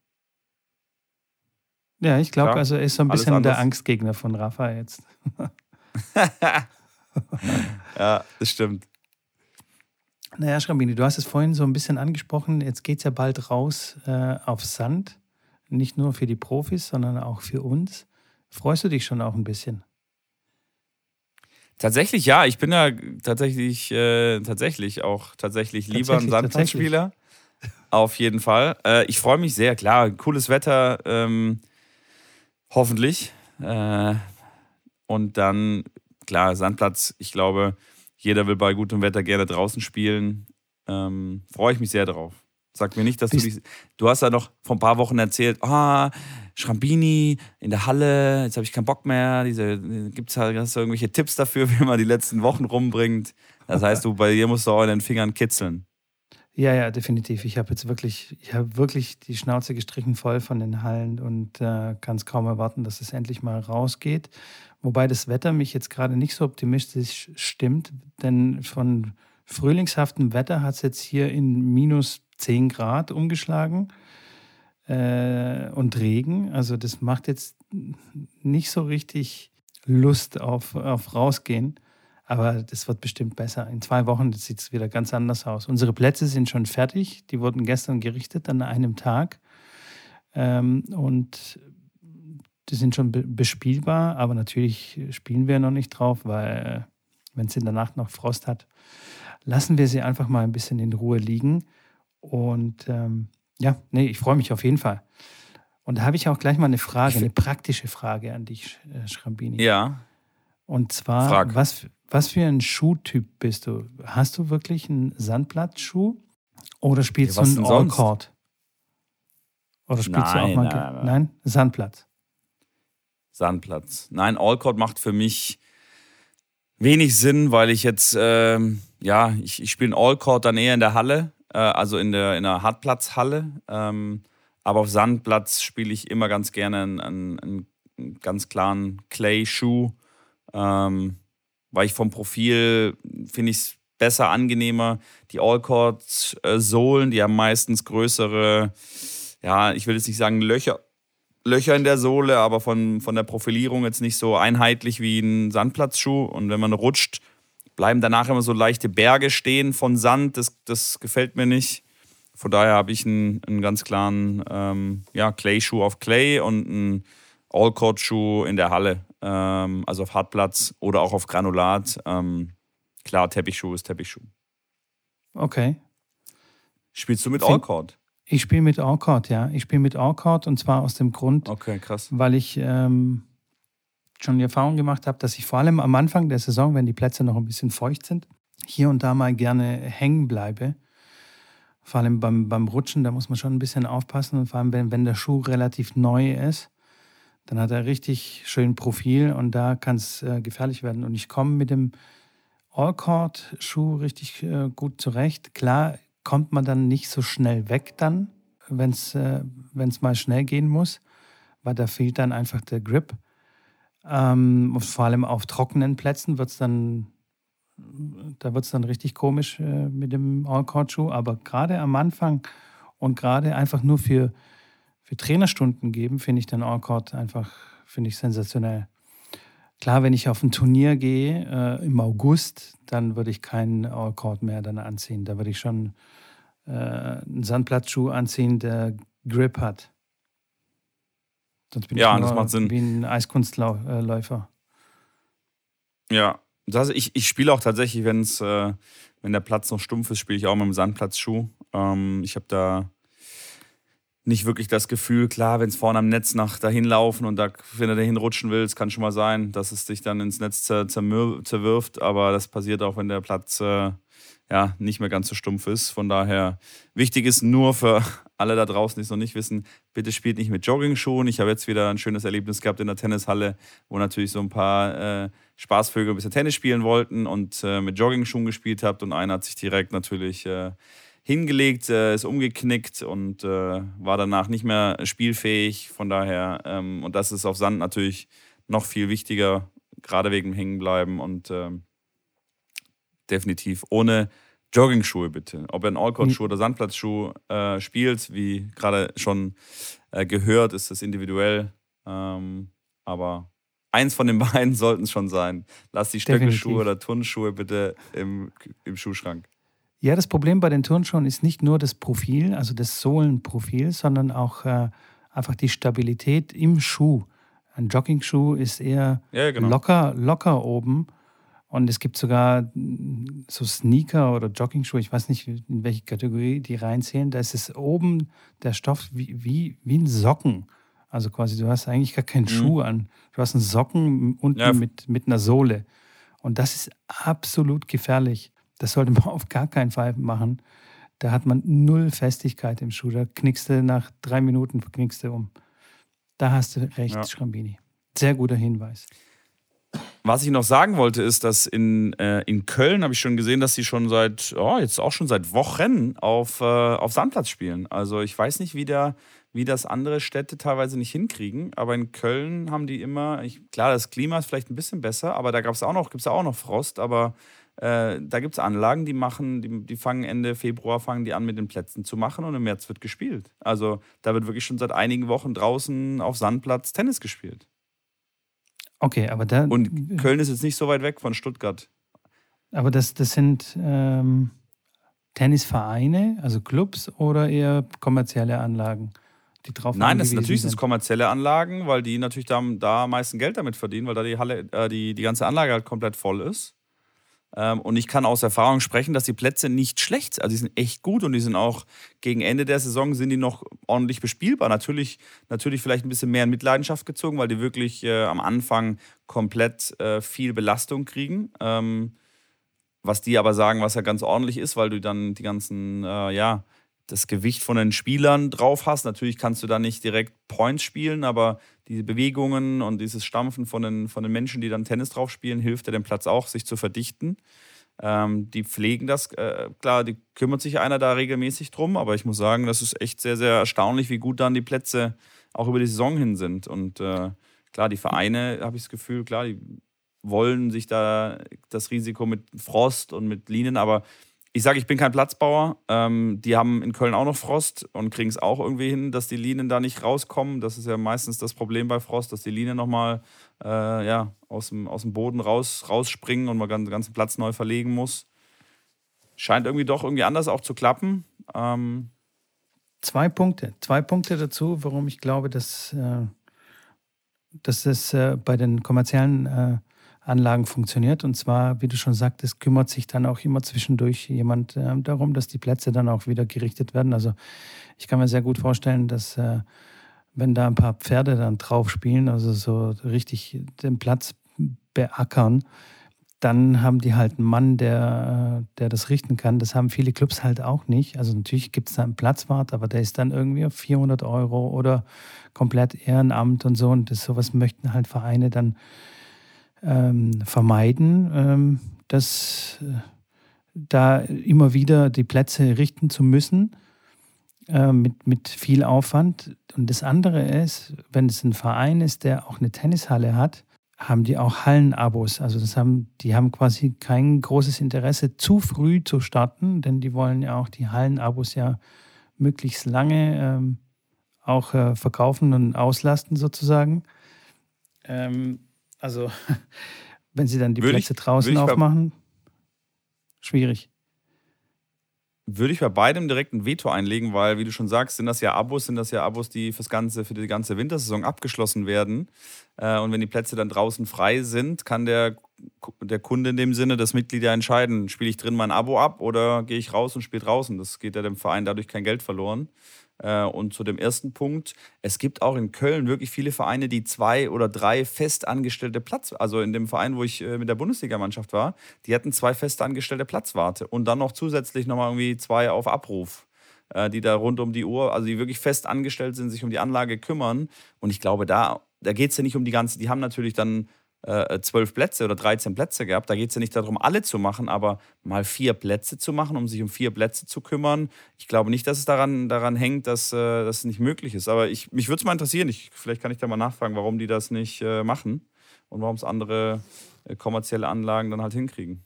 Ja, ich glaube, also er ist so ein bisschen der Angstgegner von Rafa jetzt. ja, das stimmt. Naja, Schrambini, du hast es vorhin so ein bisschen angesprochen. Jetzt geht es ja bald raus äh, auf Sand. Nicht nur für die Profis, sondern auch für uns. Freust du dich schon auch ein bisschen? Tatsächlich ja. Ich bin ja tatsächlich, äh, tatsächlich auch tatsächlich lieber ein Sandplatzspieler. Auf jeden Fall. Äh, ich freue mich sehr. Klar, cooles Wetter. Ähm, hoffentlich. Äh, und dann, klar, Sandplatz. Ich glaube, jeder will bei gutem Wetter gerne draußen spielen. Ähm, Freue ich mich sehr drauf. Sag mir nicht, dass Bist du dich. Du hast ja noch vor ein paar Wochen erzählt, ah, Schrambini in der Halle, jetzt habe ich keinen Bock mehr. Diese, gibt's halt, hast du irgendwelche Tipps dafür, wie man die letzten Wochen rumbringt? Das heißt, du bei dir musst du auch in den Fingern kitzeln. Ja, ja, definitiv. Ich habe jetzt wirklich, ich habe wirklich die Schnauze gestrichen voll von den Hallen und äh, kann es kaum erwarten, dass es endlich mal rausgeht. Wobei das Wetter mich jetzt gerade nicht so optimistisch stimmt, denn von frühlingshaftem Wetter hat es jetzt hier in minus 10 Grad umgeschlagen äh, und Regen. Also das macht jetzt nicht so richtig Lust auf, auf rausgehen. Aber das wird bestimmt besser. In zwei Wochen sieht es wieder ganz anders aus. Unsere Plätze sind schon fertig. Die wurden gestern gerichtet an einem Tag. Ähm, und die sind schon bespielbar, aber natürlich spielen wir noch nicht drauf, weil wenn es in der Nacht noch Frost hat, lassen wir sie einfach mal ein bisschen in Ruhe liegen. Und ähm, ja, nee, ich freue mich auf jeden Fall. Und da habe ich auch gleich mal eine Frage, eine praktische Frage an dich, äh, Schrambini. Ja. Und zwar, was, was für ein Schuhtyp bist du? Hast du wirklich einen Sandplatzschuh oder spielst ja, du einen All-Court? Oder spielst nein, du auch mal nein, nein. nein, Sandplatz? Sandplatz. Nein, All-Court macht für mich wenig Sinn, weil ich jetzt, ähm, ja, ich, ich spiele All-Court dann eher in der Halle, äh, also in der, in der Hartplatzhalle. Ähm, aber auf Sandplatz spiele ich immer ganz gerne einen, einen, einen ganz klaren Clay-Schuh. Ähm, weil ich vom Profil finde ich es besser, angenehmer. Die Allcords-Sohlen, die haben meistens größere, ja, ich will jetzt nicht sagen Löcher, Löcher in der Sohle, aber von, von der Profilierung jetzt nicht so einheitlich wie ein Sandplatzschuh. Und wenn man rutscht, bleiben danach immer so leichte Berge stehen von Sand. Das, das gefällt mir nicht. Von daher habe ich einen, einen ganz klaren ähm, ja, Clay-Schuh auf Clay und einen All-Court-Schuh in der Halle. Ähm, also auf Hartplatz oder auch auf Granulat. Ähm, klar, Teppichschuh ist Teppichschuh. Okay. Spielst du mit All-Court? Ich spiele mit All-Court, ja. Ich spiele mit All-Court und zwar aus dem Grund, okay, krass. weil ich ähm, schon die Erfahrung gemacht habe, dass ich vor allem am Anfang der Saison, wenn die Plätze noch ein bisschen feucht sind, hier und da mal gerne hängen bleibe vor allem beim, beim Rutschen, da muss man schon ein bisschen aufpassen. Und vor allem, wenn, wenn der Schuh relativ neu ist, dann hat er richtig schön Profil und da kann es äh, gefährlich werden. Und ich komme mit dem All-Court-Schuh richtig äh, gut zurecht. Klar kommt man dann nicht so schnell weg dann, wenn es äh, mal schnell gehen muss, weil da fehlt dann einfach der Grip. Ähm, vor allem auf trockenen Plätzen wird es dann da wird dann richtig komisch äh, mit dem All-Court-Schuh. Aber gerade am Anfang und gerade einfach nur für, für Trainerstunden geben, finde ich den All-Court einfach ich sensationell. Klar, wenn ich auf ein Turnier gehe äh, im August, dann würde ich keinen All-Court mehr dann anziehen. Da würde ich schon äh, einen Sandplatzschuh anziehen, der Grip hat. Sonst bin ja, ich das macht Sinn. wie ein Eiskunstläufer. Ja, das, ich, ich spiele auch tatsächlich, wenn's, äh, wenn der Platz noch stumpf ist, spiele ich auch mit dem Sandplatzschuh. Ähm, ich habe da nicht wirklich das Gefühl, klar, wenn es vorne am Netz nach dahin laufen und da, wenn du dahin rutschen willst, kann schon mal sein, dass es dich dann ins Netz zer, zerwirft. Aber das passiert auch, wenn der Platz äh, ja, nicht mehr ganz so stumpf ist. Von daher, wichtig ist nur für alle da draußen, die es noch nicht wissen, bitte spielt nicht mit Jogging-Schuhen. Ich habe jetzt wieder ein schönes Erlebnis gehabt in der Tennishalle, wo natürlich so ein paar äh, Spaßvögel ein bisschen Tennis spielen wollten und äh, mit Jogging-Schuhen gespielt habt. Und einer hat sich direkt natürlich äh, hingelegt, äh, ist umgeknickt und äh, war danach nicht mehr spielfähig. Von daher, ähm, und das ist auf Sand natürlich noch viel wichtiger, gerade wegen dem Hängenbleiben und ähm, definitiv ohne Jogging-Schuhe bitte. Ob er einen Allcourt-Schuh oder Sandplatzschuh äh, spielt, wie gerade schon äh, gehört, ist das individuell. Ähm, aber eins von den beiden sollten es schon sein. Lass die Stöckelschuhe oder Turnschuhe bitte im, im Schuhschrank. Ja, das Problem bei den Turnschuhen ist nicht nur das Profil, also das Sohlenprofil, sondern auch äh, einfach die Stabilität im Schuh. Ein Jogging-Schuh ist eher ja, genau. locker, locker oben und es gibt sogar mm, so Sneaker oder Jogging-Schuhe, ich weiß nicht, in welche Kategorie die reinzählen. Da ist es oben der Stoff wie, wie, wie ein Socken. Also quasi, du hast eigentlich gar keinen mhm. Schuh an. Du hast einen Socken unten ja. mit, mit einer Sohle. Und das ist absolut gefährlich. Das sollte man auf gar keinen Fall machen. Da hat man null Festigkeit im Schuh. Da knickst du nach drei Minuten knickst du um. Da hast du recht, ja. Schrambini. Sehr guter Hinweis. Was ich noch sagen wollte, ist, dass in, äh, in Köln habe ich schon gesehen, dass sie schon seit, oh, jetzt auch schon seit Wochen auf, äh, auf Sandplatz spielen. Also ich weiß nicht, wie, der, wie das andere Städte teilweise nicht hinkriegen, aber in Köln haben die immer, ich, klar, das Klima ist vielleicht ein bisschen besser, aber da gab es auch noch, gibt's auch noch Frost, aber äh, da gibt es Anlagen, die machen, die, die fangen Ende Februar fangen die an mit den Plätzen zu machen und im März wird gespielt. Also da wird wirklich schon seit einigen Wochen draußen auf Sandplatz Tennis gespielt. Okay, aber da. Und Köln ist jetzt nicht so weit weg von Stuttgart. Aber das, das sind ähm, Tennisvereine, also Clubs oder eher kommerzielle Anlagen, die drauf Nein, das, natürlich sind es kommerzielle Anlagen, weil die natürlich da, da am meisten Geld damit verdienen, weil da die Halle, äh, die, die ganze Anlage halt komplett voll ist. Ähm, und ich kann aus Erfahrung sprechen, dass die Plätze nicht schlecht sind. Also die sind echt gut und die sind auch gegen Ende der Saison sind die noch ordentlich bespielbar. Natürlich, natürlich vielleicht ein bisschen mehr in Mitleidenschaft gezogen, weil die wirklich äh, am Anfang komplett äh, viel Belastung kriegen. Ähm, was die aber sagen, was ja ganz ordentlich ist, weil du dann die ganzen, äh, ja, das Gewicht von den Spielern drauf hast. Natürlich kannst du da nicht direkt Points spielen, aber diese Bewegungen und dieses Stampfen von den, von den Menschen, die dann Tennis drauf spielen, hilft dir dem Platz auch, sich zu verdichten. Ähm, die pflegen das, äh, klar, die kümmert sich einer da regelmäßig drum, aber ich muss sagen, das ist echt sehr, sehr erstaunlich, wie gut dann die Plätze auch über die Saison hin sind. Und äh, klar, die Vereine, habe ich das Gefühl, klar, die wollen sich da das Risiko mit Frost und mit Linien, aber ich sage, ich bin kein Platzbauer. Ähm, die haben in Köln auch noch Frost und kriegen es auch irgendwie hin, dass die Linien da nicht rauskommen. Das ist ja meistens das Problem bei Frost, dass die Linien nochmal äh, ja, aus, dem, aus dem Boden raus, rausspringen und man den ganzen Platz neu verlegen muss. Scheint irgendwie doch irgendwie anders auch zu klappen. Ähm, Zwei Punkte. Zwei Punkte dazu, warum ich glaube, dass, äh, dass das äh, bei den kommerziellen äh, Anlagen funktioniert. Und zwar, wie du schon sagtest, kümmert sich dann auch immer zwischendurch jemand äh, darum, dass die Plätze dann auch wieder gerichtet werden. Also ich kann mir sehr gut vorstellen, dass äh, wenn da ein paar Pferde dann drauf spielen, also so richtig den Platz beackern, dann haben die halt einen Mann, der, der das richten kann. Das haben viele Clubs halt auch nicht. Also natürlich gibt es da einen Platzwart, aber der ist dann irgendwie auf 400 Euro oder komplett Ehrenamt und so. Und das, sowas möchten halt Vereine dann ähm, vermeiden, ähm, dass äh, da immer wieder die Plätze richten zu müssen äh, mit, mit viel Aufwand. Und das andere ist, wenn es ein Verein ist, der auch eine Tennishalle hat, haben die auch Hallenabos. Also das haben, die haben quasi kein großes Interesse, zu früh zu starten, denn die wollen ja auch die Hallenabos ja möglichst lange ähm, auch äh, verkaufen und auslasten sozusagen. Ähm, also, wenn sie dann die würde Plätze ich, draußen aufmachen, schwierig. Würde ich bei beidem direkt ein Veto einlegen, weil, wie du schon sagst, sind das ja Abos, sind das ja Abos, die fürs ganze, für die ganze Wintersaison abgeschlossen werden. Äh, und wenn die Plätze dann draußen frei sind, kann der, der Kunde in dem Sinne, das Mitglied ja entscheiden, spiele ich drin mein Abo ab oder gehe ich raus und spiele draußen. Das geht ja dem Verein dadurch kein Geld verloren. Äh, und zu dem ersten Punkt, es gibt auch in Köln wirklich viele Vereine, die zwei oder drei festangestellte Platz, also in dem Verein, wo ich äh, mit der Bundesligamannschaft war, die hatten zwei festangestellte Platzwarte und dann noch zusätzlich nochmal irgendwie zwei auf Abruf äh, die da rund um die Uhr, also die wirklich fest angestellt sind, sich um die Anlage kümmern. Und ich glaube, da, da geht es ja nicht um die ganze, die haben natürlich dann zwölf Plätze oder 13 Plätze gehabt. Da geht es ja nicht darum, alle zu machen, aber mal vier Plätze zu machen, um sich um vier Plätze zu kümmern. Ich glaube nicht, dass es daran, daran hängt, dass äh, das nicht möglich ist. Aber ich, mich würde es mal interessieren. Ich, vielleicht kann ich da mal nachfragen, warum die das nicht äh, machen und warum es andere äh, kommerzielle Anlagen dann halt hinkriegen.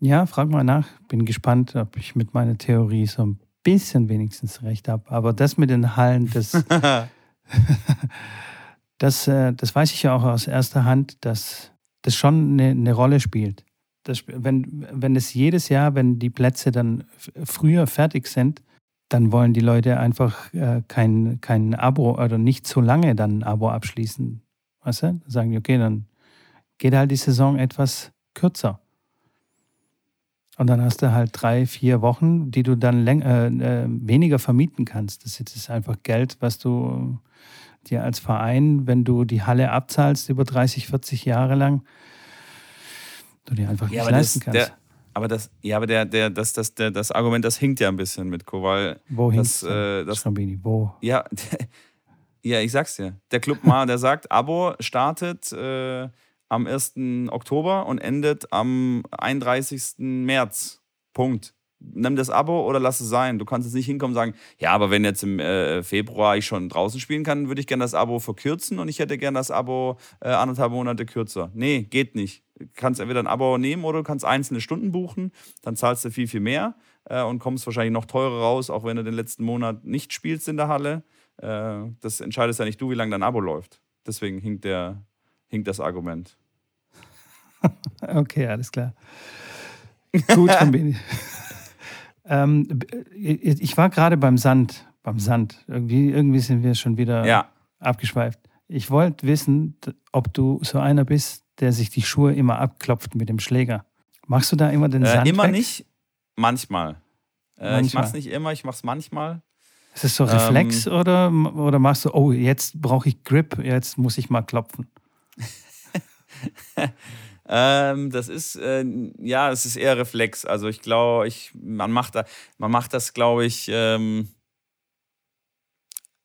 Ja, frag mal nach. Bin gespannt, ob ich mit meiner Theorie so ein bisschen wenigstens recht habe. Aber das mit den Hallen, das. das, äh, das weiß ich ja auch aus erster Hand, dass das schon eine, eine Rolle spielt. Das, wenn, wenn es jedes Jahr, wenn die Plätze dann früher fertig sind, dann wollen die Leute einfach äh, kein, kein Abo oder nicht so lange dann ein Abo abschließen. Weißt du? Dann sagen die, okay, dann geht halt die Saison etwas kürzer. Und dann hast du halt drei, vier Wochen, die du dann äh, äh, weniger vermieten kannst. Das ist einfach Geld, was du dir als Verein, wenn du die Halle abzahlst über 30, 40 Jahre lang, du dir einfach ja, nicht leisten das, kannst. Der, aber das, ja, aber der, der, das, das, der, das Argument, das hinkt ja ein bisschen mit Kowal. Wo hinkt äh, das? Schrambini, wo? Ja, der, ja, ich sag's dir. Der Club mal, der sagt, Abo startet äh, am 1. Oktober und endet am 31. März. Punkt nimm das Abo oder lass es sein. Du kannst jetzt nicht hinkommen und sagen, ja, aber wenn jetzt im äh, Februar ich schon draußen spielen kann, würde ich gerne das Abo verkürzen und ich hätte gerne das Abo äh, anderthalb Monate kürzer. Nee, geht nicht. Du kannst entweder ein Abo nehmen oder du kannst einzelne Stunden buchen, dann zahlst du viel, viel mehr äh, und kommst wahrscheinlich noch teurer raus, auch wenn du den letzten Monat nicht spielst in der Halle. Äh, das entscheidest ja nicht du, wie lange dein Abo läuft. Deswegen hinkt, der, hinkt das Argument. okay, alles klar. Gut, Kombini. Ähm, äh, ich war gerade beim Sand, beim Sand. Irgendwie, irgendwie sind wir schon wieder ja. abgeschweift. Ich wollte wissen, ob du so einer bist, der sich die Schuhe immer abklopft mit dem Schläger. Machst du da immer den äh, Sand? Immer weg? nicht, manchmal. Äh, manchmal. Ich mach's nicht immer, ich mach's manchmal. Ist es so Reflex ähm, oder, oder machst du, oh, jetzt brauche ich Grip, jetzt muss ich mal klopfen? Ähm, das ist, äh, ja, es ist eher Reflex. Also ich glaube, ich, man, macht da, man macht das, glaube ich, ähm,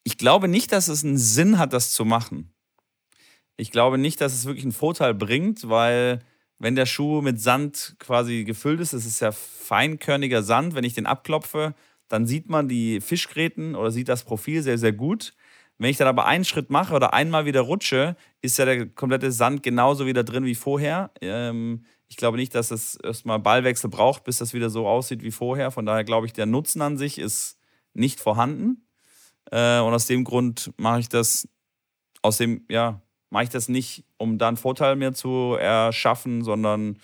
ich glaube nicht, dass es einen Sinn hat, das zu machen. Ich glaube nicht, dass es wirklich einen Vorteil bringt, weil wenn der Schuh mit Sand quasi gefüllt ist, es ist ja feinkörniger Sand, wenn ich den abklopfe, dann sieht man die Fischgräten oder sieht das Profil sehr, sehr gut. Wenn ich dann aber einen Schritt mache oder einmal wieder rutsche, ist ja der komplette Sand genauso wieder drin wie vorher. Ähm, ich glaube nicht, dass es erstmal Ballwechsel braucht, bis das wieder so aussieht wie vorher. Von daher glaube ich, der Nutzen an sich ist nicht vorhanden. Äh, und aus dem Grund mache ich das, aus dem, ja, mache ich das nicht, um da einen Vorteil mehr zu erschaffen, sondern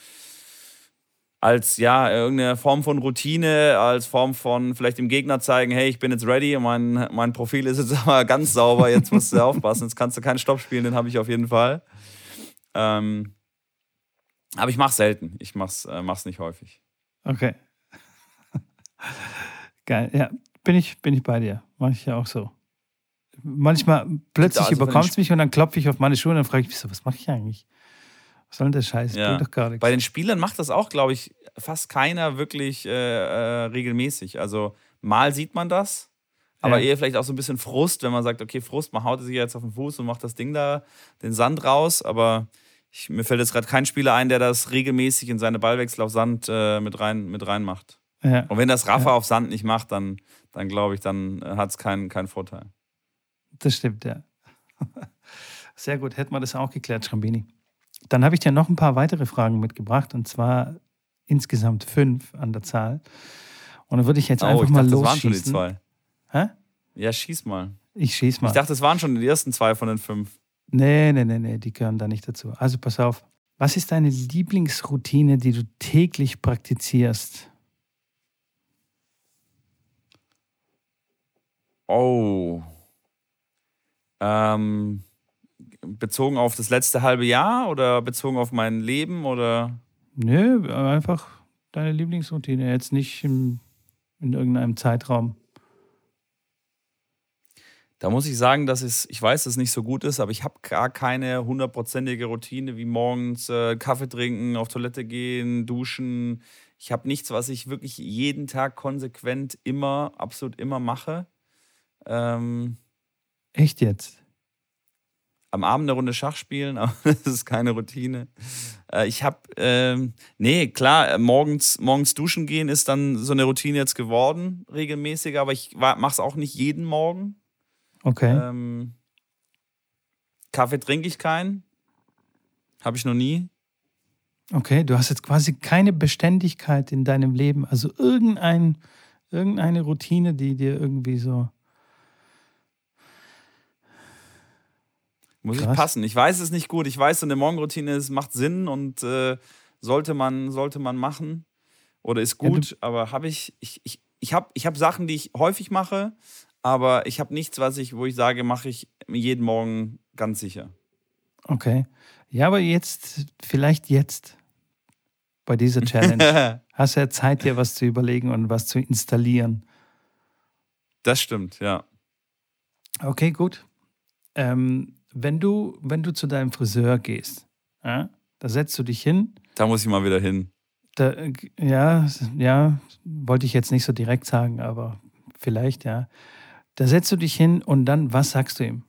als ja irgendeine Form von Routine, als Form von vielleicht dem Gegner zeigen, hey, ich bin jetzt ready, mein, mein Profil ist jetzt aber ganz sauber, jetzt musst du aufpassen, jetzt kannst du keinen Stopp spielen, den habe ich auf jeden Fall. Ähm, aber ich mache selten, ich mach's, äh, mach's nicht häufig. Okay. Geil, ja, bin ich, bin ich bei dir. Mache ich ja auch so. Manchmal plötzlich also überkommt es mich und dann klopfe ich auf meine Schuhe und dann frage ich mich so, was mache ich eigentlich? Was soll denn der Scheiß? Ja. Doch gar nichts. Bei den Spielern macht das auch, glaube ich, fast keiner wirklich äh, äh, regelmäßig. Also mal sieht man das, aber ja. eher vielleicht auch so ein bisschen Frust, wenn man sagt, okay, Frust, man haut sich jetzt auf den Fuß und macht das Ding da, den Sand raus. Aber ich, mir fällt jetzt gerade kein Spieler ein, der das regelmäßig in seine Ballwechsel auf Sand äh, mit, rein, mit reinmacht. Ja. Und wenn das Rafa ja. auf Sand nicht macht, dann, dann glaube ich, dann äh, hat es keinen kein Vorteil. Das stimmt, ja. Sehr gut, hätten wir das auch geklärt, Schrambini. Dann habe ich dir noch ein paar weitere Fragen mitgebracht und zwar insgesamt fünf an der Zahl. Und dann würde ich jetzt oh, einfach ich mal dachte, losschießen. Das waren schon die zwei. Hä? Ja, schieß mal. Ich schieß mal. Ich dachte, das waren schon die ersten zwei von den fünf. Nee, nee, nee, nee, die gehören da nicht dazu. Also pass auf. Was ist deine Lieblingsroutine, die du täglich praktizierst? Oh. Ähm, bezogen auf das letzte halbe Jahr oder bezogen auf mein Leben oder? Nö, einfach deine Lieblingsroutine, jetzt nicht im, in irgendeinem Zeitraum. Da muss ich sagen, dass es, ich weiß, dass es nicht so gut ist, aber ich habe gar keine hundertprozentige Routine wie morgens äh, Kaffee trinken, auf Toilette gehen, duschen. Ich habe nichts, was ich wirklich jeden Tag konsequent immer, absolut immer mache. Ähm, Echt jetzt? Am Abend eine Runde Schach spielen, aber das ist keine Routine. Äh, ich habe, ähm, nee, klar, äh, morgens, morgens duschen gehen ist dann so eine Routine jetzt geworden, regelmäßig, aber ich mache es auch nicht jeden Morgen. Okay. Ähm, Kaffee trinke ich keinen. Habe ich noch nie. Okay, du hast jetzt quasi keine Beständigkeit in deinem Leben, also irgendein, irgendeine Routine, die dir irgendwie so Muss Krass. ich passen. Ich weiß es nicht gut. Ich weiß, so eine Morgenroutine macht Sinn und äh, sollte, man, sollte man machen oder ist gut. Ja, aber habe ich, ich, ich, ich habe ich hab Sachen, die ich häufig mache, aber ich habe nichts, was ich, wo ich sage, mache ich jeden Morgen ganz sicher. Okay. Ja, aber jetzt, vielleicht jetzt bei dieser Challenge, hast du ja Zeit, dir was zu überlegen und was zu installieren. Das stimmt, ja. Okay, gut. Ähm, wenn du, wenn du zu deinem Friseur gehst, ja, da setzt du dich hin. Da muss ich mal wieder hin. Da, ja, ja, wollte ich jetzt nicht so direkt sagen, aber vielleicht, ja. Da setzt du dich hin und dann, was sagst du ihm?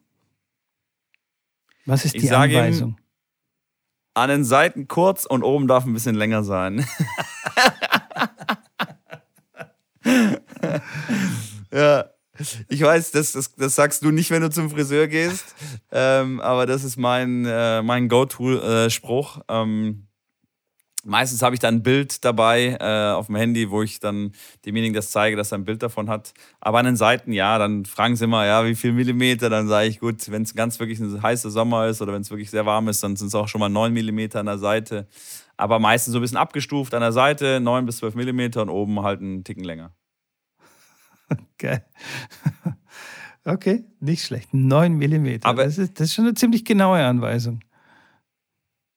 Was ist ich die Anweisung? Ihm, an den Seiten kurz und oben darf ein bisschen länger sein. ja. Ich weiß, das, das, das sagst du nicht, wenn du zum Friseur gehst, ähm, aber das ist mein, äh, mein Go-To-Spruch. Ähm, meistens habe ich dann ein Bild dabei äh, auf dem Handy, wo ich dann demjenigen das zeige, dass er ein Bild davon hat. Aber an den Seiten, ja, dann fragen sie immer, ja, wie viel Millimeter? Dann sage ich, gut, wenn es ganz wirklich ein heißer Sommer ist oder wenn es wirklich sehr warm ist, dann sind es auch schon mal 9 Millimeter an der Seite. Aber meistens so ein bisschen abgestuft an der Seite, 9 bis 12 Millimeter und oben halt einen Ticken länger. Geil. Okay, nicht schlecht. 9 mm. Aber das ist, das ist schon eine ziemlich genaue Anweisung.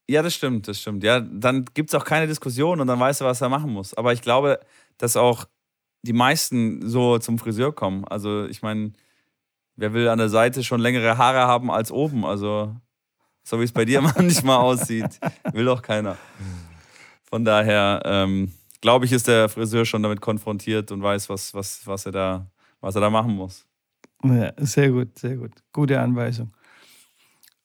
Ja, das stimmt, das stimmt. Ja, dann gibt es auch keine Diskussion und dann weißt du, was er machen muss. Aber ich glaube, dass auch die meisten so zum Friseur kommen. Also, ich meine, wer will an der Seite schon längere Haare haben als oben? Also, so wie es bei dir manchmal aussieht, will doch keiner. Von daher, ähm, glaube ich, ist der Friseur schon damit konfrontiert und weiß, was, was, was, er, da, was er da machen muss. Ja, sehr gut, sehr gut. Gute Anweisung.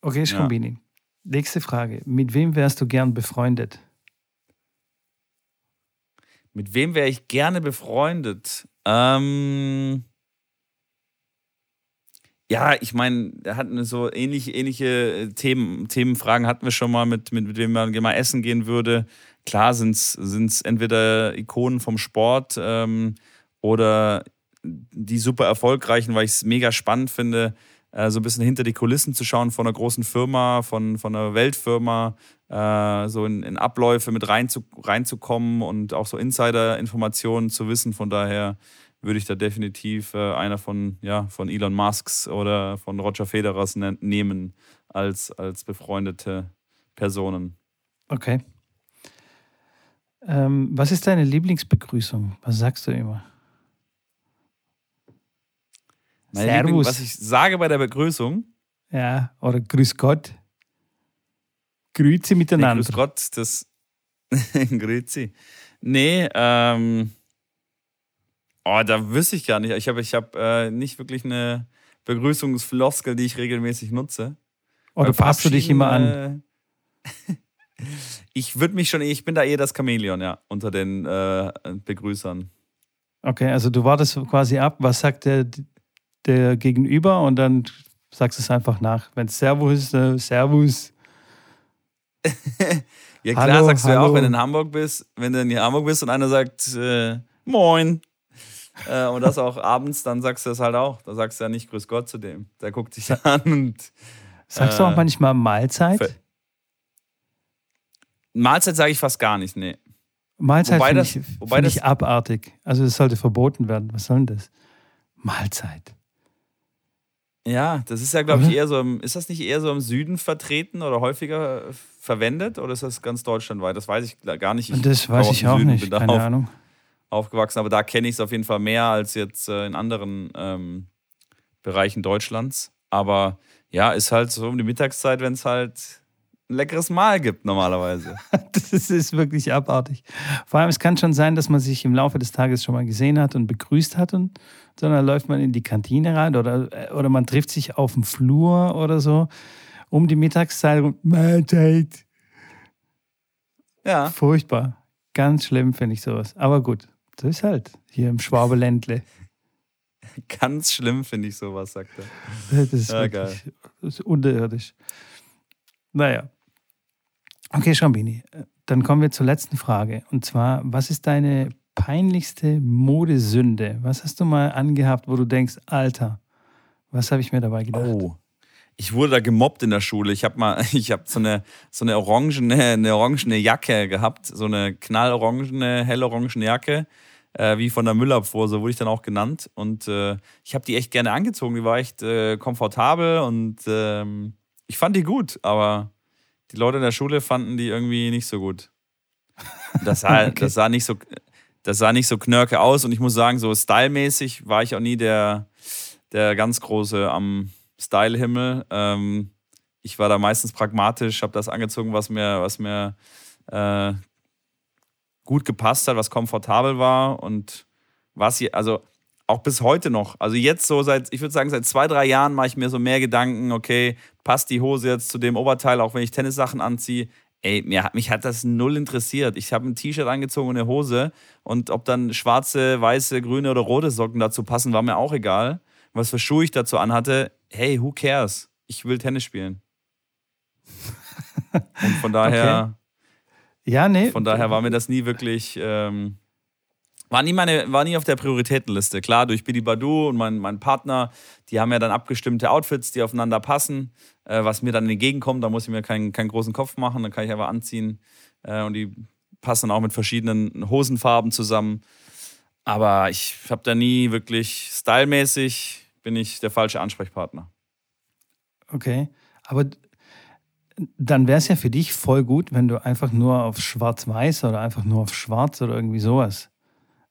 Okay, Schrumbini. Ja. Nächste Frage. Mit wem wärst du gern befreundet? Mit wem wäre ich gerne befreundet? Ähm Ja, ich meine, er hat so ähnliche, ähnliche äh, Themen, Themenfragen hatten wir schon mal, mit, mit, mit wem man mal essen gehen würde. Klar sind es entweder Ikonen vom Sport ähm, oder die super erfolgreichen, weil ich es mega spannend finde, äh, so ein bisschen hinter die Kulissen zu schauen von einer großen Firma, von, von einer Weltfirma, äh, so in, in, Abläufe mit rein zu, reinzukommen und auch so Insider-Informationen zu wissen. Von daher würde ich da definitiv äh, einer von, ja, von Elon Musks oder von Roger Federers ne nehmen als, als befreundete Personen. Okay. Ähm, was ist deine Lieblingsbegrüßung? Was sagst du immer? Meine Servus. Liebling, was ich sage bei der Begrüßung. Ja, oder Grüß Gott. Grüezi miteinander. Nee, grüß Gott, das. Grüezi. Nee, ähm. Oh, da wüsste ich gar nicht. Ich habe ich hab, äh, nicht wirklich eine Begrüßungsfloskel, die ich regelmäßig nutze. Oder passt du dich immer an? Ich würde mich schon, ich bin da eher das Chamäleon, ja, unter den äh, Begrüßern. Okay, also du wartest quasi ab, was sagt der, der Gegenüber und dann sagst du es einfach nach. Wenn es Servus ist, äh, Servus. ja, klar, hallo, sagst du ja auch, wenn du in Hamburg bist, wenn du in Hamburg bist und einer sagt äh, Moin, äh, und das auch abends, dann sagst du das halt auch. Da sagst du ja nicht Grüß Gott zu dem. Der guckt dich an und. Sagst du auch äh, manchmal Mahlzeit? Mahlzeit sage ich fast gar nicht, nee. Mahlzeit finde ich, find ich abartig. Also es sollte verboten werden. Was soll denn das? Mahlzeit. Ja, das ist ja, glaube ich, eher so im, ist das nicht eher so im Süden vertreten oder häufiger verwendet oder ist das ganz deutschlandweit? Das weiß ich gar nicht. Ich das weiß ich auch Süden, nicht, keine auf, Ahnung aufgewachsen, aber da kenne ich es auf jeden Fall mehr als jetzt äh, in anderen ähm, Bereichen Deutschlands. Aber ja, ist halt so um die Mittagszeit, wenn es halt ein leckeres Mahl gibt normalerweise. das ist wirklich abartig. Vor allem, es kann schon sein, dass man sich im Laufe des Tages schon mal gesehen hat und begrüßt hat und sondern läuft man in die Kantine rein oder, äh, oder man trifft sich auf dem Flur oder so um die Mittagszeit und Mahlzeit. Ja. Furchtbar. Ganz schlimm finde ich sowas. Aber gut, das ist halt hier im Schwabeländle. Ganz schlimm finde ich sowas, sagt er. Das ist, ja, wirklich, das ist unterirdisch. Naja. Okay, Schambini, dann kommen wir zur letzten Frage. Und zwar, was ist deine peinlichste Modesünde? Was hast du mal angehabt, wo du denkst, Alter, was habe ich mir dabei gedacht? Oh, ich wurde da gemobbt in der Schule. Ich habe mal, ich habe so eine so eine orangene, eine orangene Jacke gehabt, so eine knallorangene, hellorangene Jacke äh, wie von der Müllabfuhr, so wurde ich dann auch genannt. Und äh, ich habe die echt gerne angezogen. Die war echt äh, komfortabel und ähm, ich fand die gut, aber die Leute in der Schule fanden die irgendwie nicht so gut. Das sah, okay. das sah nicht so. Das sah nicht so knörke aus und ich muss sagen, so stylmäßig war ich auch nie der, der ganz große am Stylehimmel. Ähm, ich war da meistens pragmatisch, habe das angezogen, was mir, was mir äh, gut gepasst hat, was komfortabel war und was hier, also auch bis heute noch. Also jetzt so seit, ich würde sagen, seit zwei, drei Jahren mache ich mir so mehr Gedanken, okay, passt die Hose jetzt zu dem Oberteil, auch wenn ich Tennissachen anziehe. Ey, mir, mich hat das null interessiert. Ich habe ein T-Shirt angezogen und eine Hose und ob dann schwarze, weiße, grüne oder rote Socken dazu passen, war mir auch egal. Was für Schuhe ich dazu anhatte, hey, who cares? Ich will Tennis spielen. und von daher ja, nee. Von daher war mir das nie wirklich. Ähm, war nie, meine, war nie auf der Prioritätenliste. Klar, durch Billy Badu und mein, mein Partner, die haben ja dann abgestimmte Outfits, die aufeinander passen, äh, was mir dann entgegenkommt. Da muss ich mir keinen, keinen großen Kopf machen, dann kann ich einfach anziehen. Äh, und die passen auch mit verschiedenen Hosenfarben zusammen. Aber ich habe da nie wirklich stylmäßig, bin ich der falsche Ansprechpartner. Okay, aber dann wäre es ja für dich voll gut, wenn du einfach nur auf Schwarz-Weiß oder einfach nur auf Schwarz oder irgendwie sowas.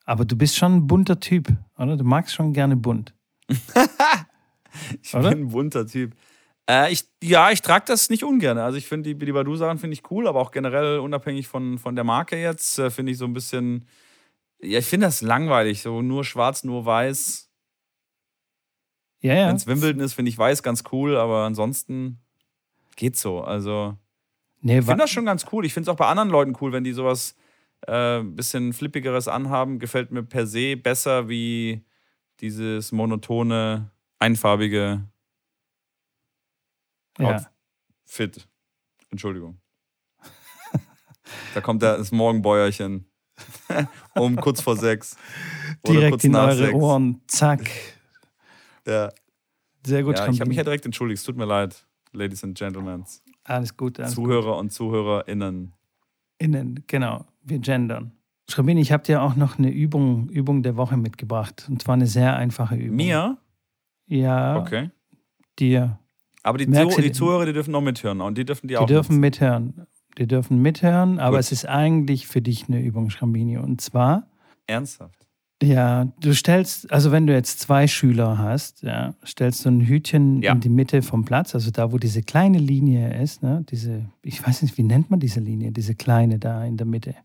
Aber du bist schon ein bunter Typ, oder? Du magst schon gerne bunt. ich oder? bin ein bunter Typ. Äh, ich, ja, ich trage das nicht ungern. Also ich finde die Billy Badu-Sachen finde ich cool, aber auch generell unabhängig von, von der Marke jetzt, äh, finde ich so ein bisschen. Ja, ich finde das langweilig. So nur schwarz, nur weiß. Ja, ja. Wenn es Wimbledon ist, finde ich weiß ganz cool, aber ansonsten geht so. Also, nee, ich finde das schon ganz cool. Ich finde es auch bei anderen Leuten cool, wenn die sowas äh, bisschen flippigeres anhaben. Gefällt mir per se besser wie dieses monotone, einfarbige Ja. Fit. Entschuldigung. da kommt das Morgenbäuerchen. um kurz vor sechs. Direkt kurz in nach eure sechs. Ohren. Zack. Ja, Sehr gut, ja ich habe mich ja direkt entschuldigt. Es tut mir leid, Ladies and Gentlemen. Alles gut. Alles gut. Zuhörer und ZuhörerInnen. Innen, genau. Wir gendern. Schrambini, ich habe dir auch noch eine Übung, Übung der Woche mitgebracht. Und zwar eine sehr einfache Übung. Mir? Ja, Okay. dir. Aber die, Zuh die Zuhörer, die dürfen noch mithören. Und die dürfen die, Die auch dürfen nutzen. mithören. Die dürfen mithören, aber Gut. es ist eigentlich für dich eine Übung, Schrambini. Und zwar, Ernsthaft. Ja, du stellst, also wenn du jetzt zwei Schüler hast, ja, stellst du ein Hütchen Ja. in die Mitte vom Platz, also da, wo diese kleine Linie ist, ne, diese, ich weiß nicht, wie nennt man diese Linie, diese kleine da in der Mitte.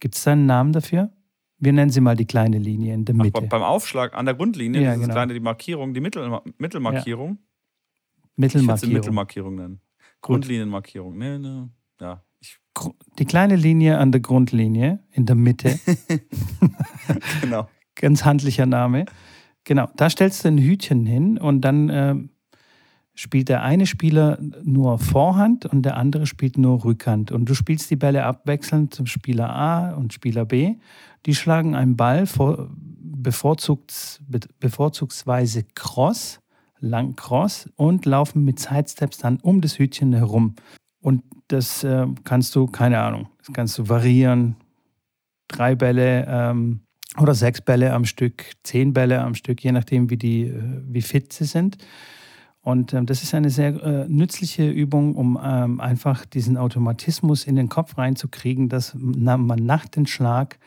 Gibt es da einen Namen dafür? Wir nennen sie mal die kleine Linie in der Ach, Mitte. beim- beim Aufschlag an der Grundlinie, Ja, genau. kleine die Markierung, die Mittel, Mittelmarkierung. Ich würde sie Mittelmarkierung. Mittelmarkierung nennen. Grundlinienmarkierung. Nee, nee. Ja, ich, Die kleine Linie an der Grundlinie in der Mitte, genau. Ganz handlicher Name. Genau, da stellst du ein Hütchen hin und dann ähm, spielt der eine Spieler nur Vorhand und der andere spielt nur Rückhand. Und du spielst die Bälle abwechselnd zum Spieler A und Spieler B. Die schlagen einen Ball vor, bevorzugt, be- bevorzugsweise cross, lang cross und laufen mit Sidesteps dann um das Hütchen herum. Und das äh, kannst du, keine Ahnung, das kannst du variieren. Drei Bälle ähm, oder sechs Bälle am Stück, zehn Bälle am Stück, je nachdem, wie, die, äh, wie fit sie sind. Und ähm, das ist eine sehr äh, nützliche Übung, um ähm, einfach diesen Automatismus in den Kopf reinzukriegen, dass man nach dem Schlag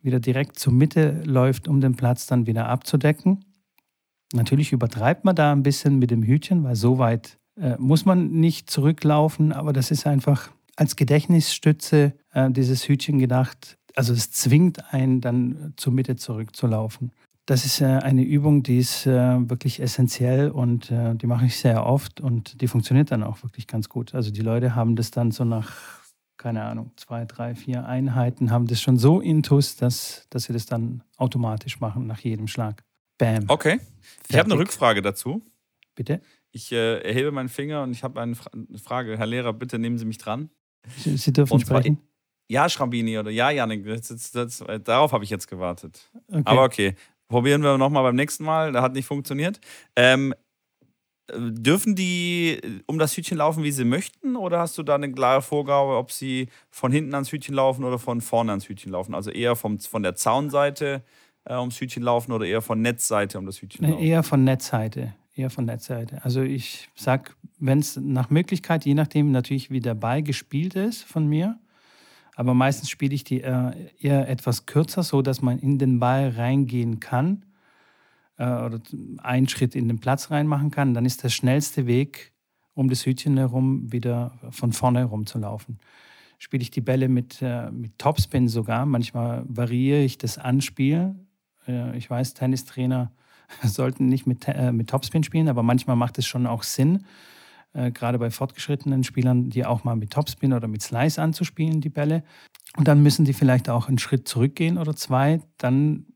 wieder direkt zur Mitte läuft, um den Platz dann wieder abzudecken. Natürlich übertreibt man da ein bisschen mit dem Hütchen, weil so weit äh, muss man nicht zurücklaufen, aber das ist einfach als Gedächtnisstütze äh, dieses Hütchen gedacht. Also es zwingt einen dann zur Mitte zurückzulaufen. Das ist eine Übung, die ist äh, wirklich essentiell und äh, die mache ich sehr oft und die funktioniert dann auch wirklich ganz gut. Also die Leute haben das dann so nach, keine Ahnung, zwei, drei, vier Einheiten, haben das schon so intus, dass, dass sie das dann automatisch machen nach jedem Schlag. Bam. Okay. Ich habe eine Fertig. Rückfrage dazu. Bitte? Ich äh, erhebe meinen Finger und ich habe eine, Fra eine Frage. Herr Lehrer, bitte nehmen Sie mich dran. Sie, sie dürfen Und sprechen. Ja, Schrambini oder ja, Janik. Das, das, das, darauf habe ich jetzt gewartet. Okay. Aber okay. Probieren wir nochmal beim nächsten Mal. Da hat nicht funktioniert. Ähm, äh, dürfen die um das Hütchen laufen, wie sie möchten? Oder hast du da eine klare Vorgabe, ob sie von hinten ans Hütchen laufen oder von vorne ans Hütchen laufen? Also eher vom, von der Zaunseite äh, ums Hütchen laufen oder eher von Netzseite um das Hütchen laufen? eher von Netzseite. Eher von Netzseite. Also ich sag, wenn es nach Möglichkeit, je nachdem natürlich, wie der Ball gespielt ist von mir, aber meistens spiele ich die äh, eher etwas kürzer, so dass man in den Ball reingehen kann äh, oder einen Schritt in den Platz reinmachen kann. Dann ist der schnellste Weg, um das Hütchen herum wieder von vorne herum zu laufen. Spiele ich die Bälle mit, äh, mit Topspin sogar. Manchmal variiere ich das Anspiel. Äh, ich weiß, Tennistrainer sollten nicht mit, äh, mit Topspin spielen, aber manchmal macht es schon auch Sinn, äh, gerade bei fortgeschrittenen Spielern, die auch mal mit Topspin oder mit Slice anzuspielen, die Bälle. Und dann müssen die vielleicht auch einen Schritt zurückgehen oder zwei. Dann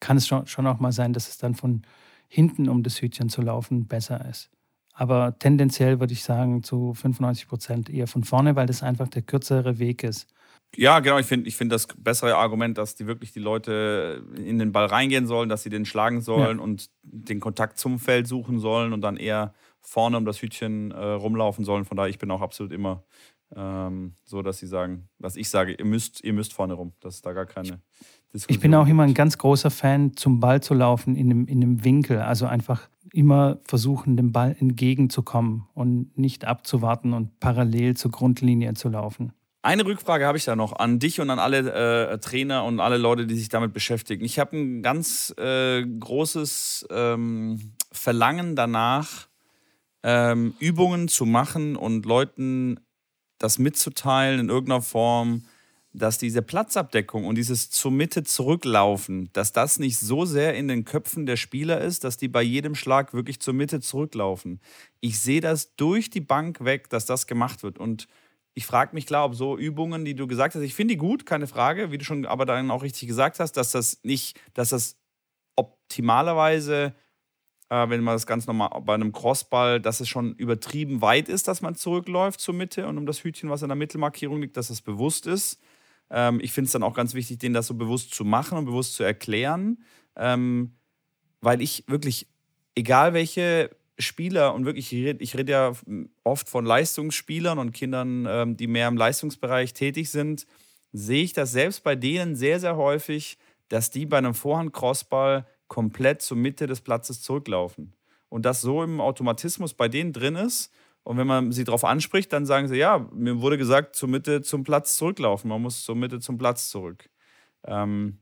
kann es schon, schon auch mal sein, dass es dann von hinten, um das Hütchen zu laufen, besser ist. Aber tendenziell würde ich sagen, zu 95 Prozent eher von vorne, weil das einfach der kürzere Weg ist. Ja, genau. Ich finde ich find das bessere Argument, dass die wirklich die Leute in den Ball reingehen sollen, dass sie den schlagen sollen und den Kontakt zum Feld suchen sollen und dann eher vorne um das Hütchen äh, rumlaufen sollen. Von daher, ich bin auch absolut immer ähm, so, dass sie sagen, dass ich sage, ihr müsst, ihr müsst vorne rum. Das ist da gar keine Diskussion. Ich bin auch immer ein ganz großer Fan, zum Ball zu laufen in einem, in einem Winkel. Also einfach immer versuchen, dem Ball entgegenzukommen und nicht abzuwarten und parallel zur Grundlinie zu laufen. Eine Rückfrage habe ich da noch an dich und an alle äh, Trainer und alle Leute, die sich damit beschäftigen. Ich habe ein ganz äh, großes ähm, Verlangen danach, ähm, Übungen zu machen und Leuten das mitzuteilen in irgendeiner Form, dass diese Platzabdeckung und dieses zur Mitte zurücklaufen, dass das nicht so sehr in den Köpfen der Spieler ist, dass die bei jedem Schlag wirklich zur Mitte zurücklaufen. Ich sehe das durch die Bank weg, dass das gemacht wird und ich frage mich klar, ob so Übungen, die du gesagt hast, ich finde die gut, keine Frage, wie du schon aber dann auch richtig gesagt hast, dass das nicht, dass das optimalerweise äh, wenn man das ganz normal bei einem Crossball, dass es schon übertrieben weit ist, dass man zurückläuft zur Mitte und um das Hütchen, was in der Mittelmarkierung liegt, dass es bewusst ist. Ähm, ich finde es dann auch ganz wichtig, denen das so bewusst zu machen und bewusst zu erklären, ähm, weil ich wirklich, egal welche Spieler und wirklich, ich rede red ja oft von Leistungsspielern und Kindern, ähm, die mehr im Leistungsbereich tätig sind, sehe ich das selbst bei denen sehr, sehr häufig, dass die bei einem Vorhand-Crossball komplett zur Mitte des Platzes zurücklaufen. Und das so im Automatismus bei denen drin ist. Und wenn man sie darauf anspricht, dann sagen sie, ja, mir wurde gesagt, zur Mitte zum Platz zurücklaufen. Man muss zur Mitte zum Platz zurück. Ähm,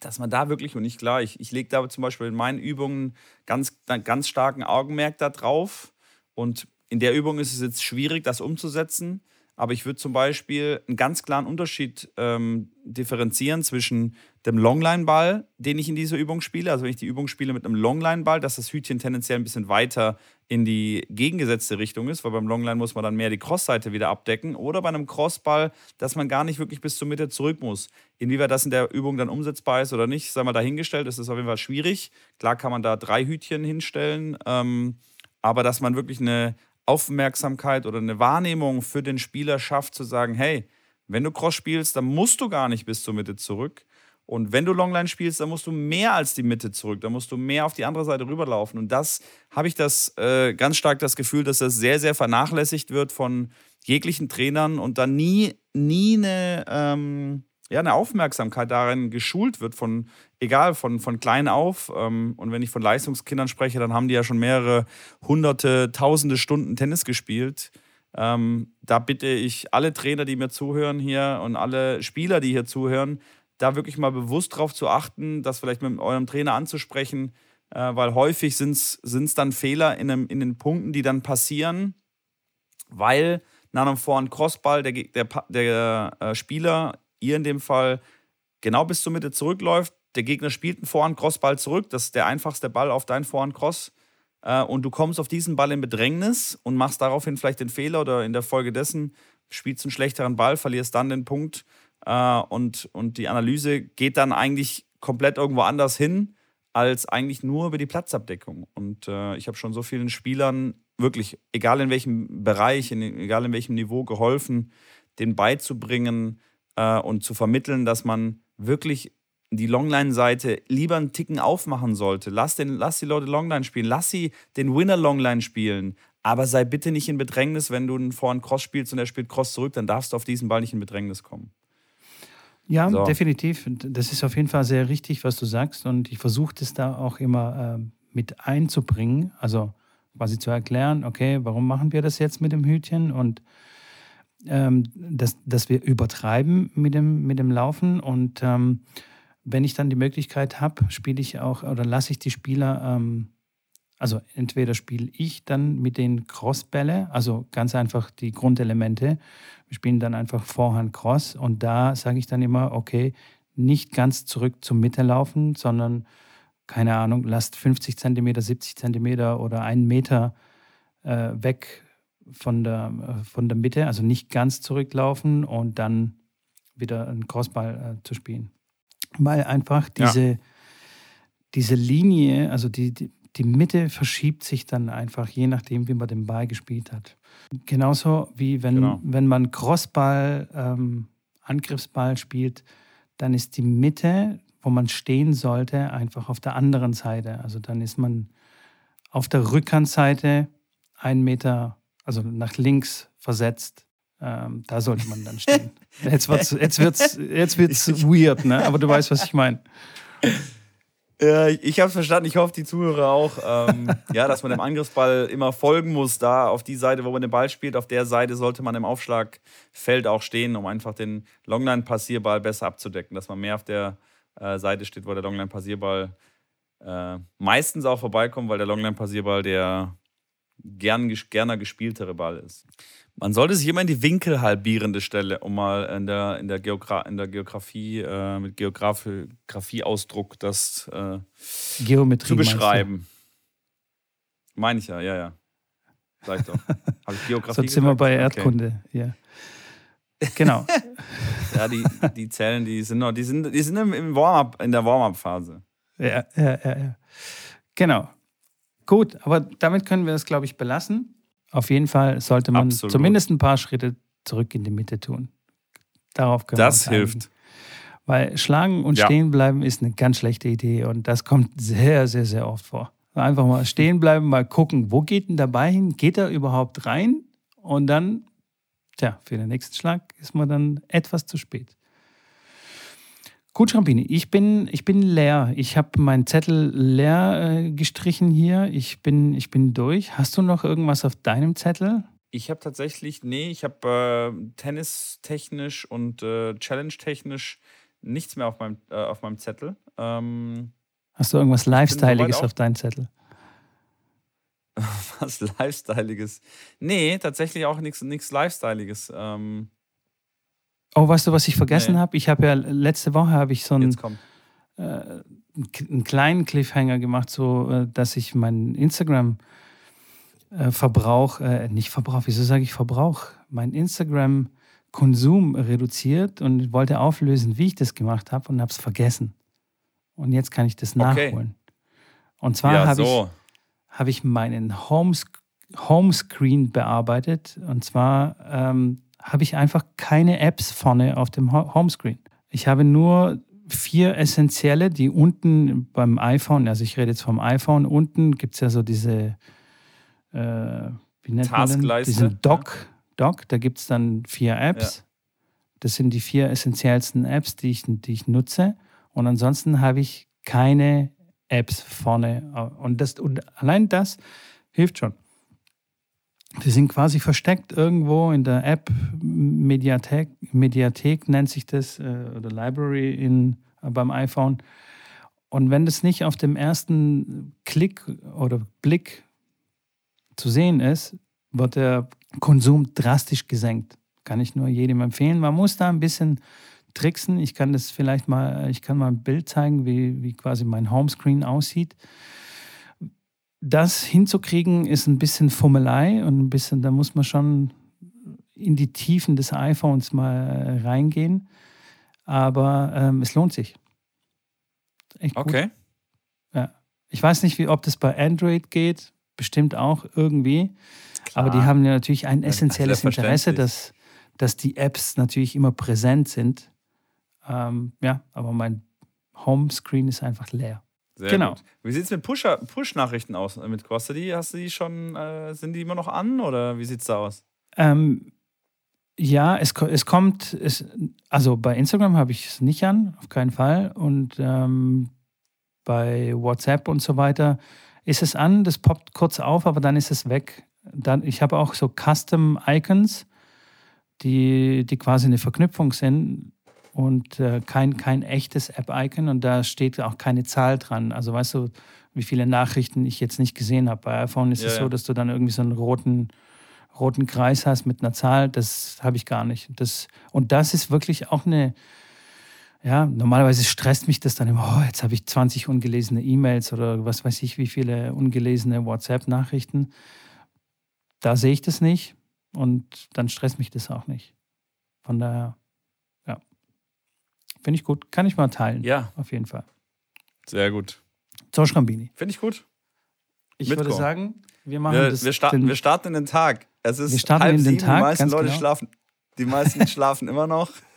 dass man da wirklich, und ich klar, ich, ich lege da zum Beispiel in meinen Übungen ganz, ganz starken Augenmerk da drauf. Und in der Übung ist es jetzt schwierig, das umzusetzen. Aber ich würde zum Beispiel einen ganz klaren Unterschied ähm, differenzieren zwischen dem Longline-Ball, den ich in dieser Übung spiele. Also wenn ich die Übung spiele mit einem Longline-Ball, dass das Hütchen tendenziell ein bisschen weiter in die gegengesetzte Richtung ist, weil beim Longline muss man dann mehr die Crossseite wieder abdecken. Oder bei einem Crossball, dass man gar nicht wirklich bis zur Mitte zurück muss. Inwieweit das in der Übung dann umsetzbar ist oder nicht, sei mal dahingestellt, ist das auf jeden Fall schwierig. Klar kann man da drei Hütchen hinstellen, ähm, aber dass man wirklich eine Aufmerksamkeit oder eine Wahrnehmung für den Spieler schafft, zu sagen, hey, wenn du Cross spielst, dann musst du gar nicht bis zur Mitte zurück. Und wenn du Longline spielst, dann musst du mehr als die Mitte zurück. Dann musst du mehr auf die andere Seite rüberlaufen. Und das habe ich das äh, ganz stark das Gefühl, dass das sehr, sehr vernachlässigt wird von jeglichen Trainern und dann nie, nie eine, ähm, ja, eine Aufmerksamkeit darin geschult wird, von, egal, von, von klein auf. Ähm, und wenn ich von Leistungskindern spreche, dann haben die ja schon mehrere hunderte, tausende Stunden Tennis gespielt. Ähm, da bitte ich alle Trainer, die mir zuhören hier und alle Spieler, die hier zuhören, da wirklich mal bewusst darauf zu achten, das vielleicht mit eurem Trainer anzusprechen, äh, weil häufig sind es dann Fehler in, einem, in den Punkten, die dann passieren, weil nach einem Vor- und Crossball der, der, der äh, Spieler, ihr in dem Fall, genau bis zur Mitte zurückläuft. Der Gegner spielt einen Vor- und Crossball zurück. Das ist der einfachste Ball auf dein Vor- und Cross. Äh, und du kommst auf diesen Ball in Bedrängnis und machst daraufhin vielleicht den Fehler oder in der Folge dessen spielst einen schlechteren Ball, verlierst dann den Punkt äh, und, und die Analyse geht dann eigentlich komplett irgendwo anders hin, als eigentlich nur über die Platzabdeckung. Und äh, ich habe schon so vielen Spielern wirklich, egal in welchem Bereich, egal in welchem Niveau, geholfen, den beizubringen äh, und zu vermitteln, dass man wirklich die Longline-Seite lieber einen Ticken aufmachen sollte. Lass, den, lass die Leute Longline spielen, lass sie den Winner Longline spielen. Aber sei bitte nicht in Bedrängnis, wenn du einen Vor- und Cross spielst und er spielt Cross zurück, dann darfst du auf diesen Ball nicht in Bedrängnis kommen. Ja, so. definitiv. Das ist auf jeden Fall sehr richtig, was du sagst. Und ich versuche das da auch immer äh, mit einzubringen. Also quasi zu erklären, okay, warum machen wir das jetzt mit dem Hütchen? Und ähm, dass, dass wir übertreiben mit dem, mit dem Laufen. Und ähm, wenn ich dann die Möglichkeit habe, spiele ich auch oder lasse ich die Spieler ähm, also entweder spiele ich dann mit den Crossbälle, also ganz einfach die Grundelemente. Wir spielen dann einfach Vorhand Cross und da sage ich dann immer, okay, nicht ganz zurück zur Mitte laufen, sondern keine Ahnung, lasst 50 Zentimeter, 70 Zentimeter oder einen Meter äh, weg von der, äh, von der Mitte, also nicht ganz zurücklaufen und dann wieder einen Crossball äh, zu spielen. Weil einfach diese, ja. diese Linie, also die, die, die Mitte verschiebt sich dann einfach, je nachdem, wie man den Ball gespielt hat. Genauso wie wenn, genau. wenn man Crossball, ähm, Angriffsball spielt, dann ist die Mitte, wo man stehen sollte, einfach auf der anderen Seite. Also dann ist man auf der Rückhandseite einen Meter, also nach links versetzt. Ähm, da sollte man dann stehen. Jetzt wird es jetzt wird's, jetzt wird's weird, ne? aber du weißt, was ich meine. Ja, ich habe es verstanden. Ich hoffe, die Zuhörer auch. Ähm, ja, dass man dem Angriffsball immer folgen muss. Da auf die Seite, wo man den Ball spielt, auf der Seite sollte man im Aufschlagfeld auch stehen, um einfach den Longline-Passierball besser abzudecken. Dass man mehr auf der äh, Seite steht, wo der Longline-Passierball äh, meistens auch vorbeikommt, weil der Longline-Passierball der gern, gerne gespieltere Ball ist. Man sollte sich immer in die Winkel halbierende Stelle, um mal in der, in der, Geogra in der Geografie, äh, mit Geografieausdruck das äh, Geometrie zu beschreiben. Meine ich ja, ja, ja. Sag ich doch. Habe ich Geografie So sind wir bei Erdkunde, okay. ja. Genau. ja, die, die Zellen, die sind noch, die sind, die sind im, im Warm-up, in der Warm-up-Phase. Ja, ja, ja, ja. Genau. Gut, aber damit können wir es, glaube ich, belassen. Auf jeden Fall sollte man Absolut. zumindest ein paar Schritte zurück in die Mitte tun. Darauf können Das hilft. Weil schlagen und Ja. stehen bleiben ist eine ganz schlechte Idee und das kommt sehr, sehr, sehr oft vor. Einfach mal stehen bleiben, mal gucken, wo geht denn dabei hin? Geht er überhaupt rein? Und dann, tja, für den nächsten Schlag ist man dann etwas zu spät. Gut, Schrampini, ich bin, ich bin leer. Ich habe meinen Zettel leer äh, gestrichen hier. Ich bin, ich bin durch. Hast du noch irgendwas auf deinem Zettel? Ich habe tatsächlich, nee, ich habe äh, tennistechnisch und äh, challenge-technisch nichts mehr auf meinem, äh, auf meinem Zettel. Ähm, Hast du irgendwas Lifestyleiges auf deinem Zettel? was Lifestyleiges. Nee, tatsächlich auch nichts nichts Lifestyleiges. Ähm, Oh, weißt du, was ich vergessen Nee. habe? Ich habe ja letzte Woche habe ich so einen, äh, einen kleinen Cliffhanger gemacht, so äh, dass ich meinen Instagram äh, Verbrauch, äh, nicht Verbrauch, wieso sage ich Verbrauch? Mein Instagram Konsum reduziert und wollte auflösen, wie ich das gemacht habe und habe es vergessen. Und jetzt kann ich das Okay. nachholen. Und zwar Ja, habe ich so. habe ich meinen Homes Homescreen bearbeitet. Und zwar ähm, habe ich einfach keine Apps vorne auf dem Ho- Homescreen. Ich habe nur vier essentielle, die unten beim iPhone, also ich rede jetzt vom iPhone, unten gibt es ja so diese, äh, wie nennt man? Taskleiste, Diesen Dock, Dock, da gibt es dann vier Apps. Das sind die vier essentiellsten Apps, die ich, die ich nutze. Und ansonsten habe ich keine Apps vorne. Und, das, und allein das hilft schon. Die sind quasi versteckt irgendwo in der App Mediathek, Mediathek nennt sich das, äh, oder Library in, äh, beim iPhone. Und wenn das nicht auf dem ersten Klick oder Blick zu sehen ist, wird der Konsum drastisch gesenkt. Kann ich nur jedem empfehlen. Man muss da ein bisschen tricksen. Ich kann das vielleicht mal, ich kann mal ein Bild zeigen, wie, wie quasi mein Homescreen aussieht. Das hinzukriegen ist ein bisschen Fummelei und ein bisschen, da muss man schon in die Tiefen des iPhones mal reingehen. Aber ähm, es lohnt sich. Echt gut. Okay. Ich weiß nicht, wie, ob das bei Android geht. Bestimmt auch irgendwie. Aber die Klar. haben ja natürlich ein Ja, essentielles Interesse, selbstverständlich. dass, dass die Apps natürlich immer präsent sind. Ähm, ja, aber mein Homescreen ist einfach leer. Sehr Genau. Gut. Wie sieht es mit Push-Nachrichten aus? Mit Hast du die, hast du die schon, äh, sind die immer noch an oder wie sieht es da aus? Ähm, ja, es, es kommt, es, also bei Instagram habe ich es nicht an, auf keinen Fall. Und ähm, bei WhatsApp und so weiter ist es an, das poppt kurz auf, aber dann ist es weg. Dann, ich habe auch so Custom Icons, die, die quasi eine Verknüpfung sind und äh, kein, kein echtes App-Icon und da steht auch keine Zahl dran. Also weißt du, wie viele Nachrichten ich jetzt nicht gesehen habe. Bei iPhone ist Ja, es so, dass du dann irgendwie so einen roten, roten Kreis hast mit einer Zahl. Das habe ich gar nicht. Das, und das ist wirklich auch eine, ja, normalerweise stresst mich das dann immer, oh, jetzt habe ich 20 ungelesene E-Mails oder was weiß ich, wie viele ungelesene WhatsApp-Nachrichten. Da sehe ich das nicht und dann stresst mich das auch nicht. Von daher. Finde ich gut. Kann ich mal teilen. Ja, Auf jeden Fall. sehr gut. So, Schrambini. Finde ich gut. Ich Mitko. würde sagen, wir machen Wir, das. wir, starten, den- wir starten in den Tag. Es ist Wir starten halb in den sieben, Tag, die meisten ganz Leute genau. schlafen. Die meisten schlafen immer noch.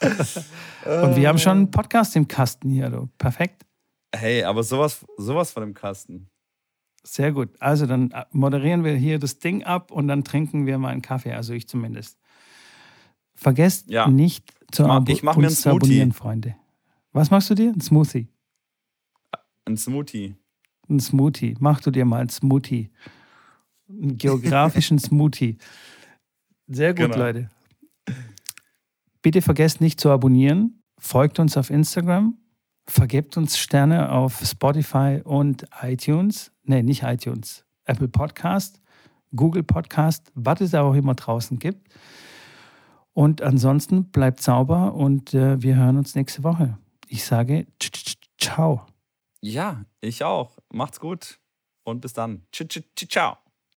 und wir haben schon einen Podcast im Kasten hier. Du. Perfekt. Hey, aber sowas, sowas von dem Kasten. Sehr gut. Also dann moderieren wir hier das Ding ab und dann trinken wir mal einen Kaffee, also ich zumindest. Vergesst Ja. nicht zu abo- ich mach mir einen Smoothie. Freunde. Was machst du dir? Ein Smoothie. Ein Smoothie. Ein Smoothie. Mach du dir mal einen Smoothie. Einen geografischen Smoothie. Sehr gut, Genau. Leute. Bitte vergesst nicht zu abonnieren. Folgt uns auf Instagram. Vergebt uns Sterne auf Spotify und iTunes. Nee, nicht iTunes. Apple Podcast, Google Podcast, was es auch immer draußen gibt. Und ansonsten bleibt sauber und äh, wir hören uns nächste Woche. Ich sage tsch, tsch, tsch, ciao. Ja, ich auch. Macht's gut und bis dann. Tsch, tsch, ciao.